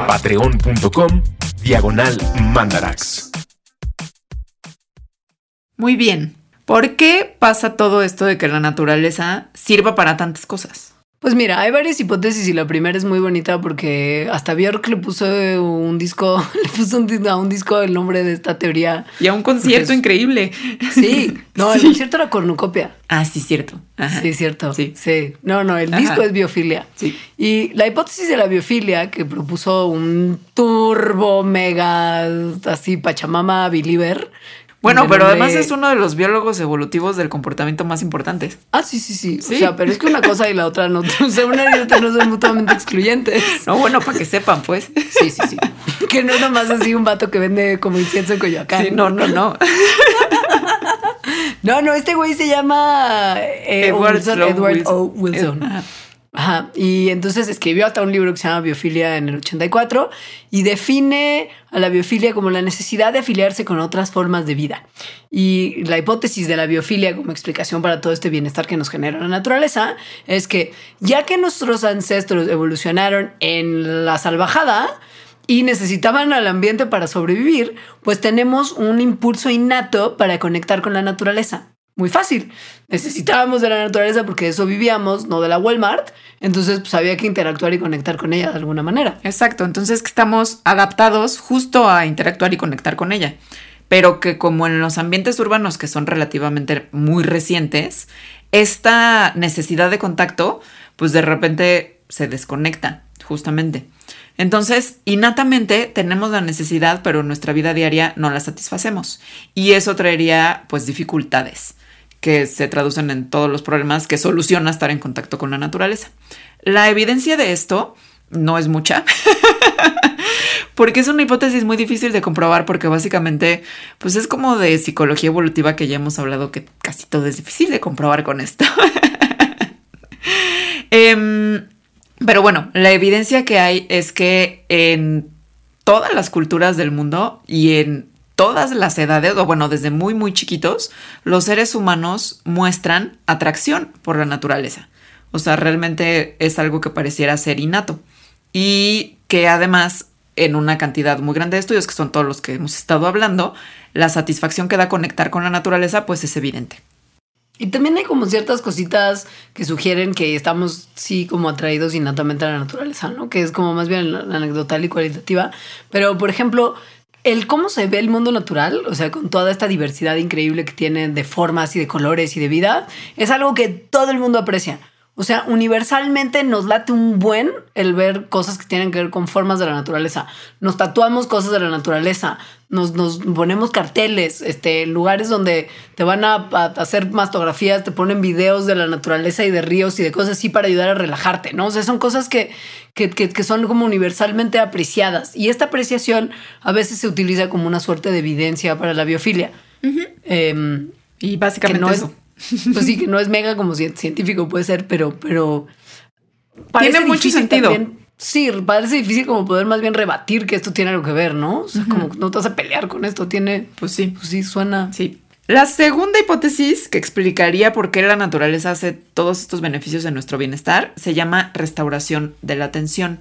Patreon.com Diagonal Mandarax. Muy bien. ¿Por qué pasa todo esto de que la naturaleza sirva para tantas cosas? Pues mira, hay varias hipótesis y la primera es muy bonita porque hasta Björk le puso un disco, (laughs) le puso un, a un disco el nombre de esta teoría. Y a un concierto increíble. Sí, no, el (laughs) concierto era cornucopia. Ah, sí, cierto. Sí, cierto. Sí. sí. No, no, el disco es biofilia. Sí. Y la hipótesis de la biofilia que propuso un turbo mega así Pachamama Believer bueno, pero además es uno de los biólogos evolutivos del comportamiento más importantes. Ah, sí, sí, sí, O sea, pero es que una cosa y la otra no, (laughs) o sea, una y otra no son mutuamente excluyentes. No, bueno, para que sepan, pues. Sí, sí, sí. Que no nomás así un vato que vende como incienso en Coyoacán. Sí, no, no, no. (laughs) No, no, este güey se llama eh, Edward, Edward O. Wilson. Y entonces escribió hasta un libro que se llama Biofilia en el 84 y define a la biofilia como la necesidad de afiliarse con otras formas de vida. Y la hipótesis de la biofilia como explicación para todo este bienestar que nos genera la naturaleza es que ya que nuestros ancestros evolucionaron en la salvajada, y necesitaban al ambiente para sobrevivir, pues tenemos un impulso innato para conectar con la naturaleza muy fácil. Necesitábamos de la naturaleza porque de eso vivíamos, no de la Walmart. Entonces, pues había que interactuar y conectar con ella de alguna manera. Exacto. Entonces, estamos adaptados justo a interactuar y conectar con ella. Pero que como en los ambientes urbanos que son relativamente muy recientes, esta necesidad de contacto, pues de repente se desconecta, justamente. Entonces, innatamente tenemos la necesidad, pero en nuestra vida diaria no la satisfacemos. Y eso traería, pues, dificultades que se traducen en todos los problemas que soluciona estar en contacto con la naturaleza. La evidencia de esto no es mucha, (laughs) porque es una hipótesis muy difícil de comprobar, porque básicamente, pues es como de psicología evolutiva que ya hemos hablado que casi todo es difícil de comprobar con esto. (laughs) Em, pero bueno, la evidencia que hay es que en todas las culturas del mundo y en todas las edades, o bueno, desde muy, muy chiquitos, los seres humanos muestran atracción por la naturaleza. O sea, realmente es algo que pareciera ser innato. Y que además, en una cantidad muy grande de estudios, que son todos los que hemos estado hablando, la satisfacción que da conectar con la naturaleza, pues es evidente. Y también hay como ciertas cositas que sugieren que estamos sí como atraídos innatamente a la naturaleza, ¿no? Que es como más bien anecdotal y cualitativa. Pero, por ejemplo, el cómo se ve el mundo natural, o sea, con toda esta diversidad increíble que tiene de formas y de colores y de vida, es algo que todo el mundo aprecia. O sea, universalmente nos late un buen el ver cosas que tienen que ver con formas de la naturaleza. Nos tatuamos cosas de la naturaleza, nos, nos ponemos carteles, este, lugares donde te van a, hacer mastografías, te ponen videos de la naturaleza y de ríos y de cosas así para ayudar a relajarte, ¿no? O sea, son cosas que, que, que, son como universalmente apreciadas. Y esta apreciación a veces se utiliza como una suerte de evidencia para la biofilia. Em, y básicamente no eso. pues sí, que no es mega como científico puede ser, pero, pero tiene mucho sentido. Sí, parece difícil como poder más bien rebatir que esto tiene algo que ver, ¿no? O sea, como no te vas a pelear con esto, tiene, pues sí, pues sí, suena. Sí. La segunda hipótesis que explicaría por qué la naturaleza hace todos estos beneficios en nuestro bienestar se llama restauración de la atención.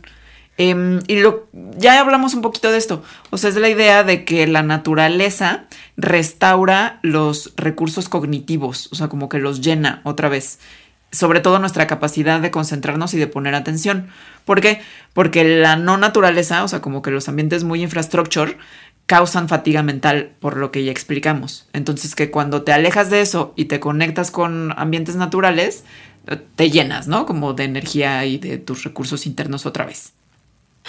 Em, y lo, ya hablamos un poquito de esto. O sea, es la idea de que la naturaleza restaura los recursos cognitivos, o sea, como que los llena otra vez. Sobre todo nuestra capacidad de concentrarnos y de poner atención. ¿Por qué? Porque la no naturaleza, o sea, como que los ambientes muy infrastructure, causan fatiga mental, por lo que ya explicamos. Entonces, que cuando te alejas de eso y te conectas con ambientes naturales, te llenas, ¿no? Como de energía y de tus recursos internos otra vez.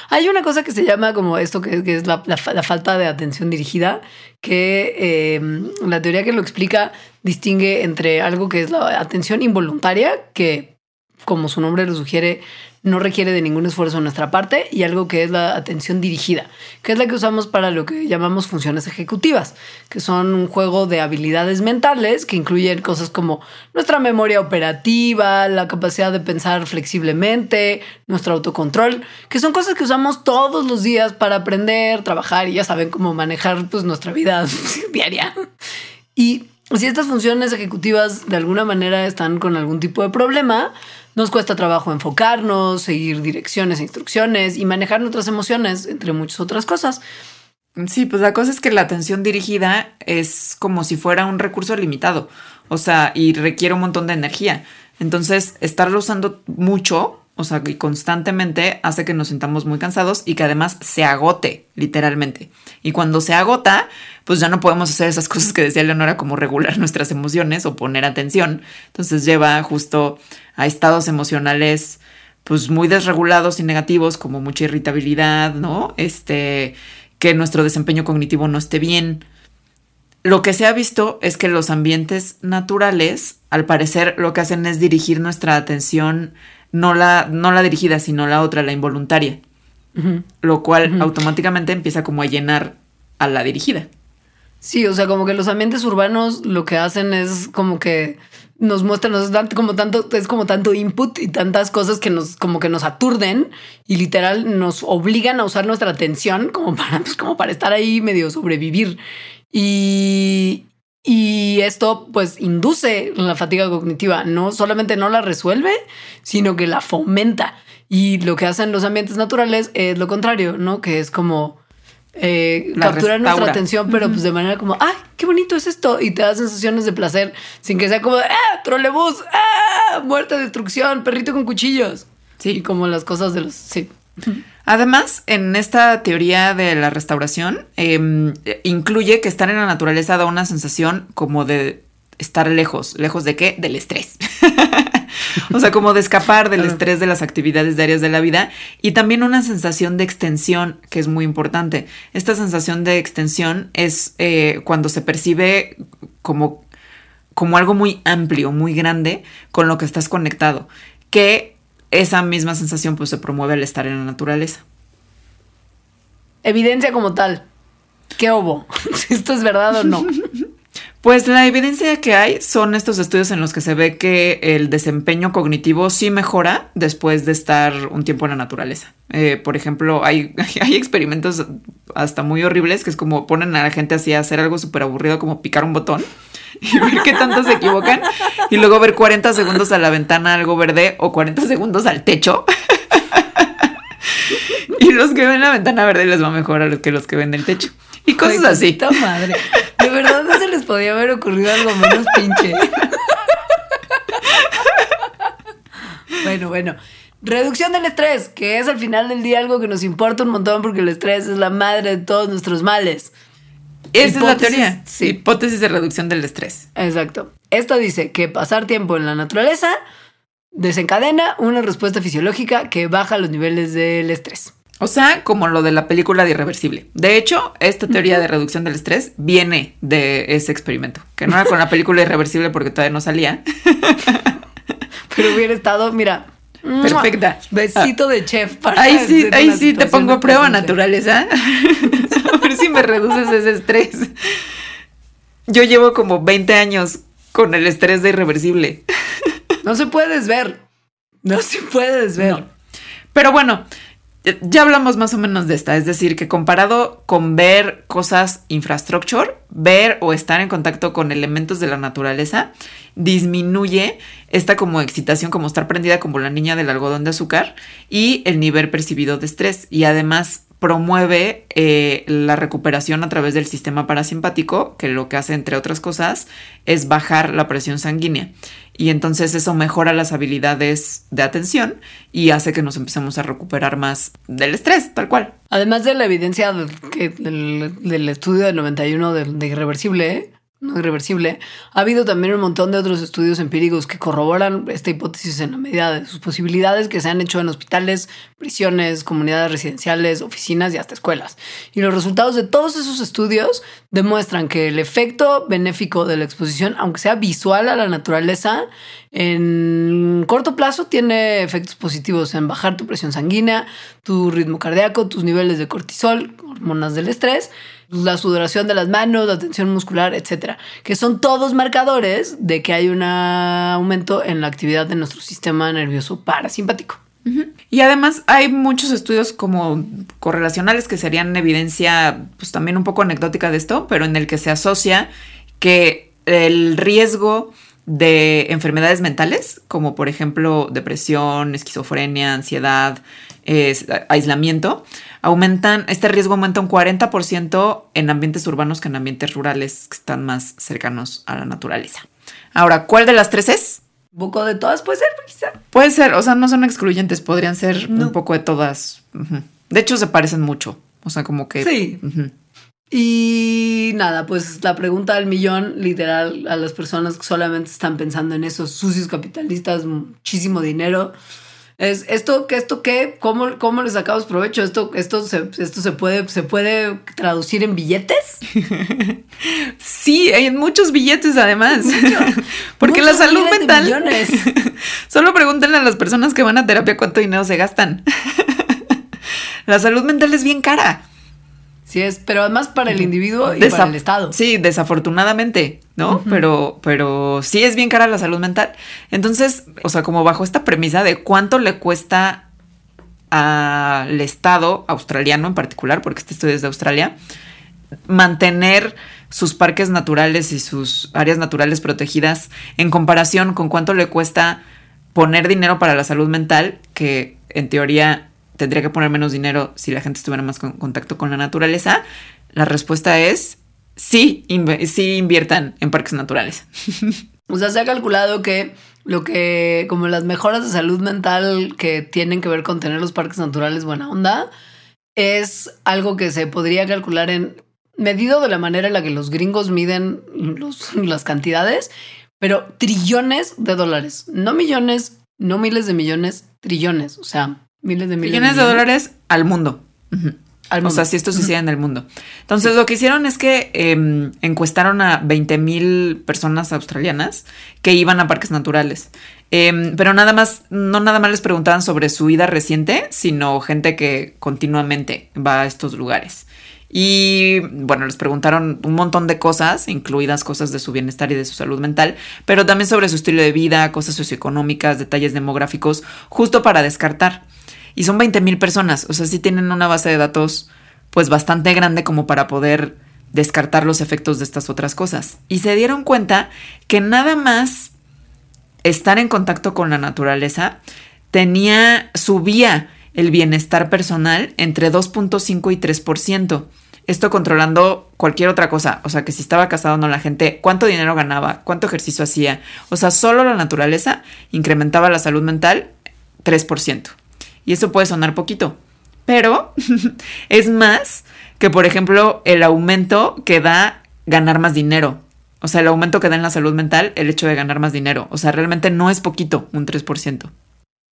Hay una cosa que se llama como esto, que, es la, falta de atención dirigida, que em, la teoría que lo explica distingue entre algo que es la atención involuntaria, que como su nombre lo sugiere, no requiere de ningún esfuerzo de nuestra parte y algo que es la atención dirigida, que es la que usamos para lo que llamamos funciones ejecutivas, que son un juego de habilidades mentales que incluyen cosas como nuestra memoria operativa, la capacidad de pensar flexiblemente, nuestro autocontrol, que son cosas que usamos todos los días para aprender, trabajar y ya saben cómo manejar pues, nuestra vida (laughs) diaria. Y si estas funciones ejecutivas de alguna manera están con algún tipo de problema, nos cuesta trabajo enfocarnos, seguir direcciones e instrucciones y manejar nuestras emociones, entre muchas otras cosas. Sí, pues la cosa es que la atención dirigida es como si fuera un recurso limitado, o sea, y requiere un montón de energía. Entonces, estarlo usando mucho o sea, y constantemente hace que nos sintamos muy cansados y que además se agote, literalmente. Y cuando se agota, pues ya no podemos hacer esas cosas que decía Leonora, como regular (laughs) nuestras emociones o poner atención. Entonces lleva justo a estados emocionales pues muy desregulados y negativos, como mucha irritabilidad, ¿no? Este, que nuestro desempeño cognitivo no esté bien. Lo que se ha visto es que los ambientes naturales, al parecer, lo que hacen es dirigir nuestra atención no la, no la dirigida, sino la otra, la involuntaria. Lo cual automáticamente empieza como a llenar a la dirigida. Sí, o sea, como que los ambientes urbanos lo que hacen es como que nos muestran, nos dan como tanto, es como tanto input y tantas cosas que nos, como que nos aturden y literal nos obligan a usar nuestra atención como para, pues, como para estar ahí medio sobrevivir. Y, y esto pues induce la fatiga cognitiva, no solamente no la resuelve, sino que la fomenta. Y lo que hacen los ambientes naturales es lo contrario, ¿no? Que es como eh, capturar nuestra atención, pero pues de manera como, ¡ay, qué bonito es esto! Y te da sensaciones de placer sin que sea como, ¡ah, trolebús! ¡ah, muerte, destrucción, perrito con cuchillos! Sí. Y como las cosas de los... Sí. Además, en esta teoría de la restauración, em, incluye que estar en la naturaleza da una sensación como de estar lejos. ¿Lejos de qué? Del estrés. (laughs) o sea, como de escapar del estrés de las actividades diarias de la vida y también una sensación de extensión que es muy importante. Esta sensación de extensión es eh, cuando se percibe como, como algo muy amplio, muy grande con lo que estás conectado, que esa misma sensación pues se promueve al estar en la naturaleza. Evidencia como tal. ¿Qué hubo? (laughs) Si esto es verdad o no. Pues la evidencia que hay son estos estudios en los que se ve que el desempeño cognitivo sí mejora después de estar un tiempo en la naturaleza. Eh, por ejemplo, hay, (laughs) hay experimentos hasta muy horribles que es como ponen a la gente así a hacer algo súper aburrido como picar un botón y ver qué tanto se equivocan y luego ver 40 segundos a la ventana algo verde o 40 segundos al techo. y los que ven la ventana verde les va mejor a los que los que ven el techo. Y cosas así. madre. De verdad no se les podía haber ocurrido algo menos pinche. bueno, bueno. Reducción del estrés, que es al final del día algo que nos importa un montón porque el estrés es la madre de todos nuestros males. Esa es la teoría. Sí. Hipótesis de reducción del estrés. Exacto. Esto dice que pasar tiempo en la naturaleza desencadena una respuesta fisiológica que baja los niveles del estrés. O sea, como lo de la película de Irreversible. De hecho, esta teoría de reducción del estrés viene de ese experimento, que no era con la película (laughs) Irreversible porque todavía no salía. (laughs) Pero hubiera estado, mira, (laughs) perfecta. Besito de chef para Ahí sí, ahí sí te pongo a prueba naturaleza. Ver si me reduces ese estrés. Yo llevo como 20 años con el estrés de Irreversible. no se puede desver. No se puede desver. Pero bueno, ya hablamos más o menos de esta, es decir, que comparado con ver cosas infrastructure, ver o estar en contacto con elementos de la naturaleza, disminuye esta como excitación, como estar prendida como la niña del algodón de azúcar y el nivel percibido de estrés. Y además promueve eh, la recuperación a través del sistema parasimpático, que lo que hace, entre otras cosas, es bajar la presión sanguínea. Y entonces eso mejora las habilidades de atención y hace que nos empecemos a recuperar más del estrés, tal cual. Además de la evidencia que, del, estudio del 91 de, de irreversible, no irreversible, ha habido también un montón de otros estudios empíricos que corroboran esta hipótesis en la medida de sus posibilidades que se han hecho en hospitales, prisiones, comunidades residenciales, oficinas y hasta escuelas. Y los resultados de todos esos estudios demuestran que el efecto benéfico de la exposición, aunque sea visual a la naturaleza, en corto plazo tiene efectos positivos en bajar tu presión sanguínea, tu ritmo cardíaco, tus niveles de cortisol, hormonas del estrés, la sudoración de las manos, la tensión muscular, etcétera, que son todos marcadores de que hay un aumento en la actividad de nuestro sistema nervioso parasimpático. Y además hay muchos estudios como correlacionales que serían evidencia, pues también un poco anecdótica de esto, pero en el que se asocia que el riesgo de enfermedades mentales, como por ejemplo depresión, esquizofrenia, ansiedad, aislamiento, aumentan, este riesgo aumenta un 40% en ambientes urbanos que en ambientes rurales que están más cercanos a la naturaleza. Ahora, ¿cuál de las tres es? Un poco de todas puede ser, quizá. Puede ser, o sea, no son excluyentes, podrían ser un poco de todas. De hecho, se parecen mucho. O sea, como que. Sí. Y nada, pues la pregunta del millón, literal, a las personas que solamente están pensando en esos sucios capitalistas, muchísimo dinero. Es esto, que esto qué, cómo, cómo le sacamos provecho, esto, esto se, esto se puede, se puede traducir en billetes. (laughs) sí, hay muchos billetes además. (laughs) Porque la salud mental. (laughs) Solo pregúntenle a las personas que van a terapia cuánto dinero se gastan. la salud mental es bien cara. Sí es, pero además para el individuo y para el Estado. Sí, desafortunadamente, ¿no? Pero, pero sí es bien cara la salud mental. Entonces, o sea, como bajo esta premisa de cuánto le cuesta al Estado australiano en particular, porque este estudio es de Australia, mantener sus parques naturales y sus áreas naturales protegidas en comparación con cuánto le cuesta poner dinero para la salud mental, que en teoría tendría que poner menos dinero si la gente estuviera más en contacto con la naturaleza? La respuesta es sí, sí inviertan en parques naturales. (laughs) O sea, se ha calculado que lo que, como las mejoras de salud mental que tienen que ver con tener los parques naturales buena onda, es algo que se podría calcular en medido de la manera en la que los gringos miden las cantidades, pero trillones de dólares, no millones, no miles de millones, trillones. O sea, Miles de millones. de dólares al mundo. O sea, si esto se hiciera en el mundo. Entonces, lo que hicieron es que em, encuestaron a 20 mil personas australianas que iban a parques naturales. Em, pero nada más, no nada más les preguntaban sobre su vida reciente, sino gente que continuamente va a estos lugares. Y bueno, les preguntaron un montón de cosas, incluidas cosas de su bienestar y de su salud mental, pero también sobre su estilo de vida, cosas socioeconómicas, detalles demográficos, justo para descartar. Y son 20 mil personas, o sea, sí tienen una base de datos pues bastante grande como para poder descartar los efectos de estas otras cosas. Y se dieron cuenta que nada más estar en contacto con la naturaleza tenía, subía el bienestar personal entre 2.5 y 3%. Esto controlando cualquier otra cosa. O sea, que si estaba casado o no la gente, cuánto dinero ganaba, cuánto ejercicio hacía. O sea, solo la naturaleza incrementaba la salud mental 3%. Y eso puede sonar poquito, pero (laughs) es más que, por ejemplo, el aumento que da ganar más dinero. O sea, el aumento que da en la salud mental, el hecho de ganar más dinero. O sea, realmente no es poquito, un 3%.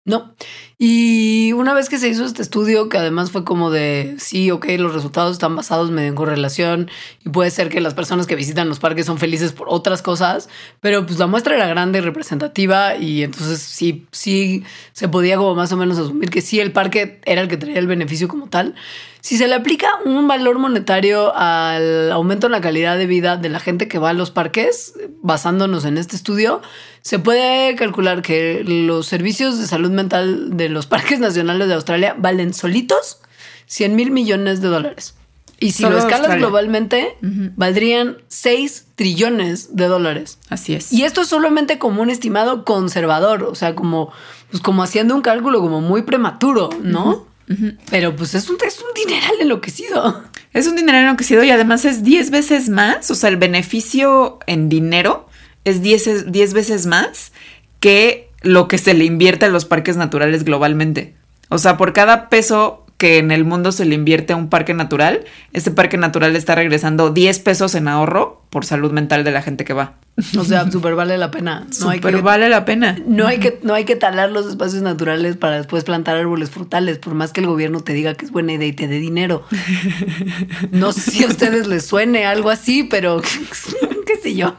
No. Y una vez que se hizo este estudio, que además fue como de, sí, ok, los resultados están basados medio en correlación y puede ser que las personas que visitan los parques son felices por otras cosas, pero pues la muestra era grande y representativa y entonces sí, sí se podía como más o menos asumir que sí, el parque era el que traía el beneficio como tal. Si se le aplica un valor monetario al aumento en la calidad de vida de la gente que va a los parques, basándonos en este estudio, se puede calcular que los servicios de salud mental de los parques nacionales de Australia valen solitos 100 mil millones de dólares. Y si Solo lo escalas Australia. globalmente, valdrían 6 trillones de dólares. Así es. Y esto es solamente como un estimado conservador, o sea, como, pues como haciendo un cálculo como muy prematuro, ¿no? Pero pues es un, es un dineral enloquecido. Es un dinero enloquecido y además es 10 veces más, o sea, el beneficio en dinero es 10, es 10 veces más que lo que se le invierte a los parques naturales globalmente. O sea, por cada peso que en el mundo se le invierte a un parque natural, este parque natural está regresando 10 pesos en ahorro por salud mental de la gente que va. O sea, (laughs) súper vale la pena. No hay, que, vale la pena. no, hay que, no hay que talar los espacios naturales para después plantar árboles frutales, por más que el gobierno te diga que es buena idea y te dé dinero. (laughs) No sé si a ustedes les suene algo así, pero (laughs) qué sé yo.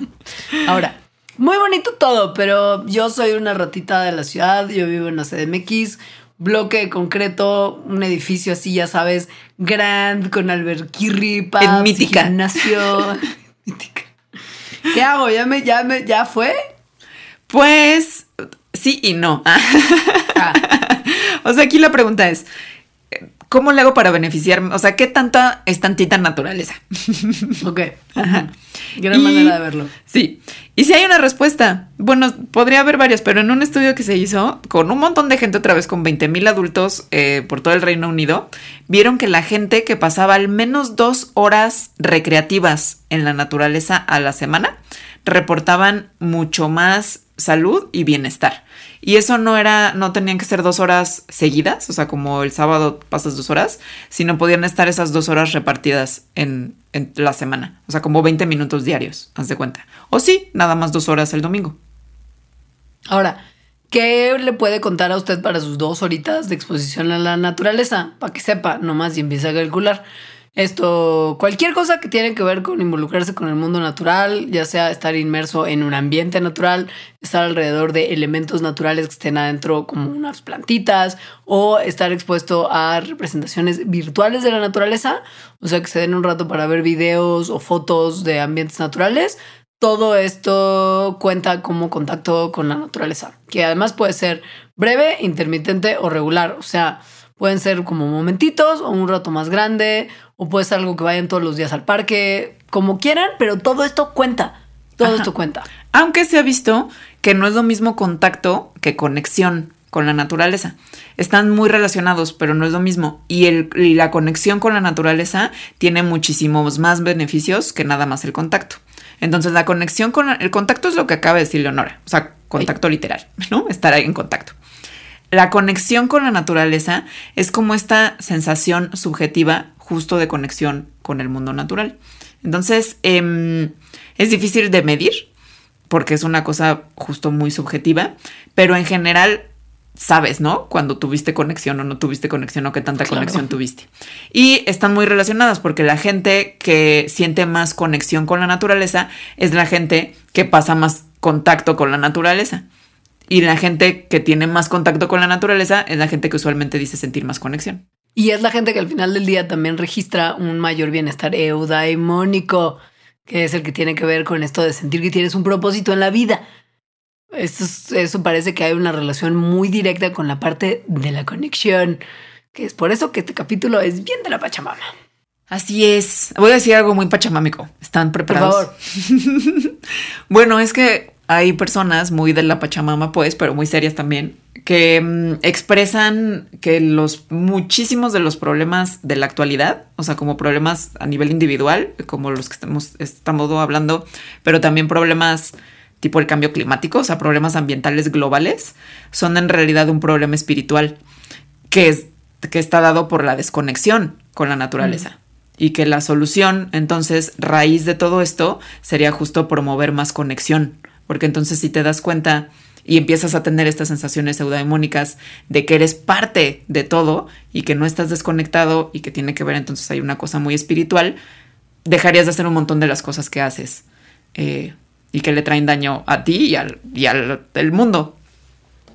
Ahora, muy bonito todo, pero yo soy una ratita de la ciudad, yo vivo en la CDMX, bloque de concreto, un edificio así, ya sabes, grand, con alberquirri, pubs, En Mítica. gimnasio. (laughs) Mítica. ¿Qué hago? ¿Ya me, ya me, ya fue? Pues sí y no. (laughs) Ah, o sea, aquí la pregunta es, ¿cómo le hago para beneficiarme? O sea, ¿qué tanta es tantita naturaleza? (laughs) ok. Gran Y- manera de verlo. Sí. Y si hay una respuesta, bueno, podría haber varias, pero en un estudio que se hizo con un montón de gente, otra vez con 20 mil adultos eh, por todo el Reino Unido, vieron que la gente que pasaba al menos dos horas recreativas en la naturaleza a la semana reportaban mucho más salud y bienestar. Y eso no era, no tenían que ser dos horas seguidas, o sea, como el sábado pasas dos horas, sino podían estar esas dos horas repartidas en, en la semana. O sea, como 20 minutos diarios, haz de cuenta. O sí, nada más dos horas el domingo. Ahora, ¿qué le puede contar a usted para sus dos horitas de exposición a la naturaleza? Para que sepa nomás y empiece a calcular. Esto, cualquier cosa que tiene que ver con involucrarse con el mundo natural, ya sea estar inmerso en un ambiente natural, estar alrededor de elementos naturales que estén adentro como unas plantitas, o estar expuesto a representaciones virtuales de la naturaleza, o sea que se den un rato para ver videos o fotos de ambientes naturales, todo esto cuenta como contacto con la naturaleza, que además puede ser breve, intermitente o regular. O sea, pueden ser como momentitos o un rato más grande, o puede ser algo que vayan todos los días al parque, como quieran, pero todo esto cuenta. Todo Ajá. esto cuenta. Aunque se ha visto que no es lo mismo contacto que conexión con la naturaleza. Están muy relacionados, pero no es lo mismo. Y, el, y la conexión con la naturaleza tiene muchísimos más beneficios que nada más el contacto. Entonces, la conexión con la- el contacto es lo que acaba de decir Leonora, o sea, contacto literal, ¿no? Estar ahí en contacto. La conexión con la naturaleza es como esta sensación subjetiva justo de conexión con el mundo natural. Entonces, em, es difícil de medir porque es una cosa justo muy subjetiva, pero en general sabes, ¿no? Cuando tuviste conexión o no tuviste conexión o qué tanta Claro. conexión tuviste. Y están muy relacionadas porque la gente que siente más conexión con la naturaleza es la gente que pasa más contacto con la naturaleza. Y la gente que tiene más contacto con la naturaleza es la gente que usualmente dice sentir más conexión. Y es la gente que al final del día también registra un mayor bienestar eudaimónico, que es el que tiene que ver con esto de sentir que tienes un propósito en la vida. Esto es- eso parece que hay una relación muy directa con la parte de la conexión, que es por eso que este capítulo es bien de la Pachamama. Así es. Voy a decir algo muy pachamámico. ¿Están Por preparados? favor. (laughs) Bueno, es que hay personas muy de la Pachamama, pues, pero muy serias también, que mm, expresan que los muchísimos de los problemas de la actualidad, o sea, como problemas a nivel individual, como los que estamos, estamos hablando, pero también problemas tipo el cambio climático, o sea, problemas ambientales globales, son en realidad un problema espiritual que, es, que está dado por la desconexión con la naturaleza. Y que la solución, entonces, raíz de todo esto, sería justo promover más conexión. Porque entonces si te das cuenta y empiezas a tener estas sensaciones eudaimónicas de que eres parte de todo y que no estás desconectado y que tiene que ver entonces hay una cosa muy espiritual, dejarías de hacer un montón de las cosas que haces eh, y que le traen daño a ti y al, y al el mundo.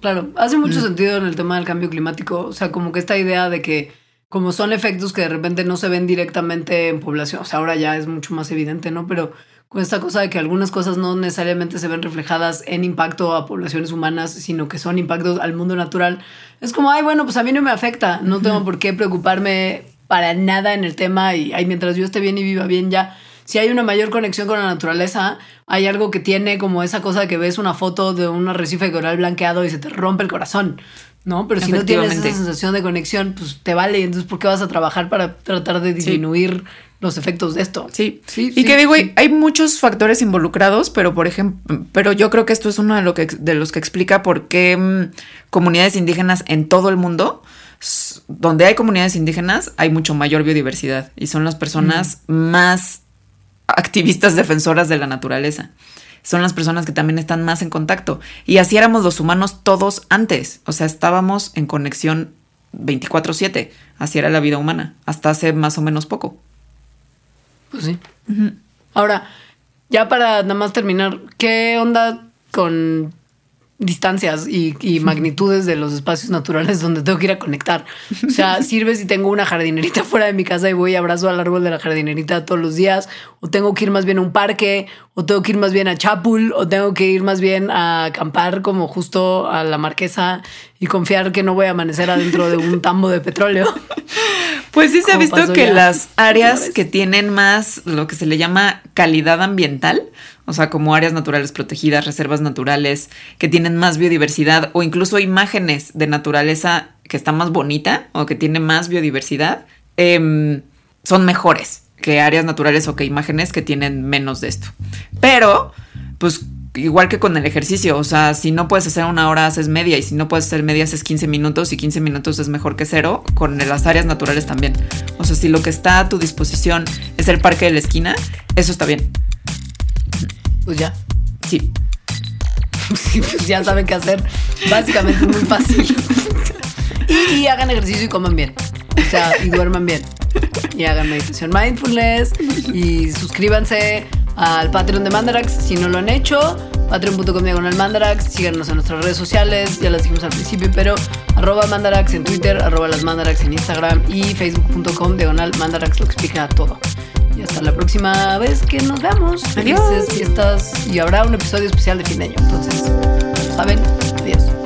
Claro, hace mucho sentido en el tema del cambio climático. O sea, como que esta idea de que como son efectos que de repente no se ven directamente en población, o sea, ahora ya es mucho más evidente, ¿no? Pero con esta cosa de que algunas cosas no necesariamente se ven reflejadas en impacto a poblaciones humanas, sino que son impactos al mundo natural. Es como, ay, bueno, pues a mí no me afecta, no tengo por qué preocuparme para nada en el tema y ay, mientras yo esté bien y viva bien ya. Si hay una mayor conexión con la naturaleza, hay algo que tiene como esa cosa de que ves una foto de un arrecife coral blanqueado y se te rompe el corazón. ¿no? Pero si no tienes esa sensación de conexión, pues te vale. Entonces, ¿por qué vas a trabajar para tratar de disminuir los efectos de esto? Sí, sí. Y que digo, hay muchos factores involucrados, pero por ejemplo, pero yo creo que esto es uno de, lo que, de los que explica por qué mm, comunidades indígenas en todo el mundo, donde hay comunidades indígenas, hay mucho mayor biodiversidad y son las personas mm. más activistas defensoras de la naturaleza son las personas que también están más en contacto. Y así éramos los humanos todos antes. O sea, estábamos en conexión 24/7. Así era la vida humana, hasta hace más o menos poco. Pues sí. Ahora, ya para nada más terminar, ¿qué onda con distancias y, magnitudes de los espacios naturales donde tengo que ir a conectar. O sea, (laughs) sirve si tengo una jardinerita (laughs) fuera de mi casa y voy y abrazo al árbol de la jardinerita todos los días, o tengo que ir más bien a un parque, o tengo que ir más bien a Chapul, o tengo que ir más bien a acampar como justo a la marquesa y confiar que no voy a amanecer adentro de un tambo de petróleo. (laughs) Pues sí se ha visto que las áreas que tienen más lo que se le llama calidad ambiental, o sea, como áreas naturales protegidas, reservas naturales, que tienen más biodiversidad o incluso imágenes de naturaleza que está más bonita o que tiene más biodiversidad, em, son mejores que áreas naturales o que imágenes que tienen menos de esto. Pero, pues igual que con el ejercicio, o sea, si no puedes hacer una hora, haces media, y si no puedes hacer media, haces 15 minutos, y 15 minutos es mejor que cero, con las áreas naturales también. O sea, si lo que está a tu disposición es el parque de la esquina, eso está bien. Pues ya. Sí. pues ya saben qué hacer. Básicamente muy fácil. y hagan ejercicio y coman bien. O sea, y duerman bien. Y hagan meditación mindfulness. Y suscríbanse al Patreon de Mandarax si no lo han hecho. Patreon.com diagonal Mandarax. Síganos en nuestras redes sociales. Ya las dijimos al principio, pero arroba Mandarax en Twitter, arroba las Mandarax en Instagram y facebook.com diagonal Mandarax lo explica todo. Y hasta la próxima vez que nos veamos. Adiós. y estás y habrá un episodio especial de fin de año. Entonces, saben, adiós.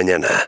мне на.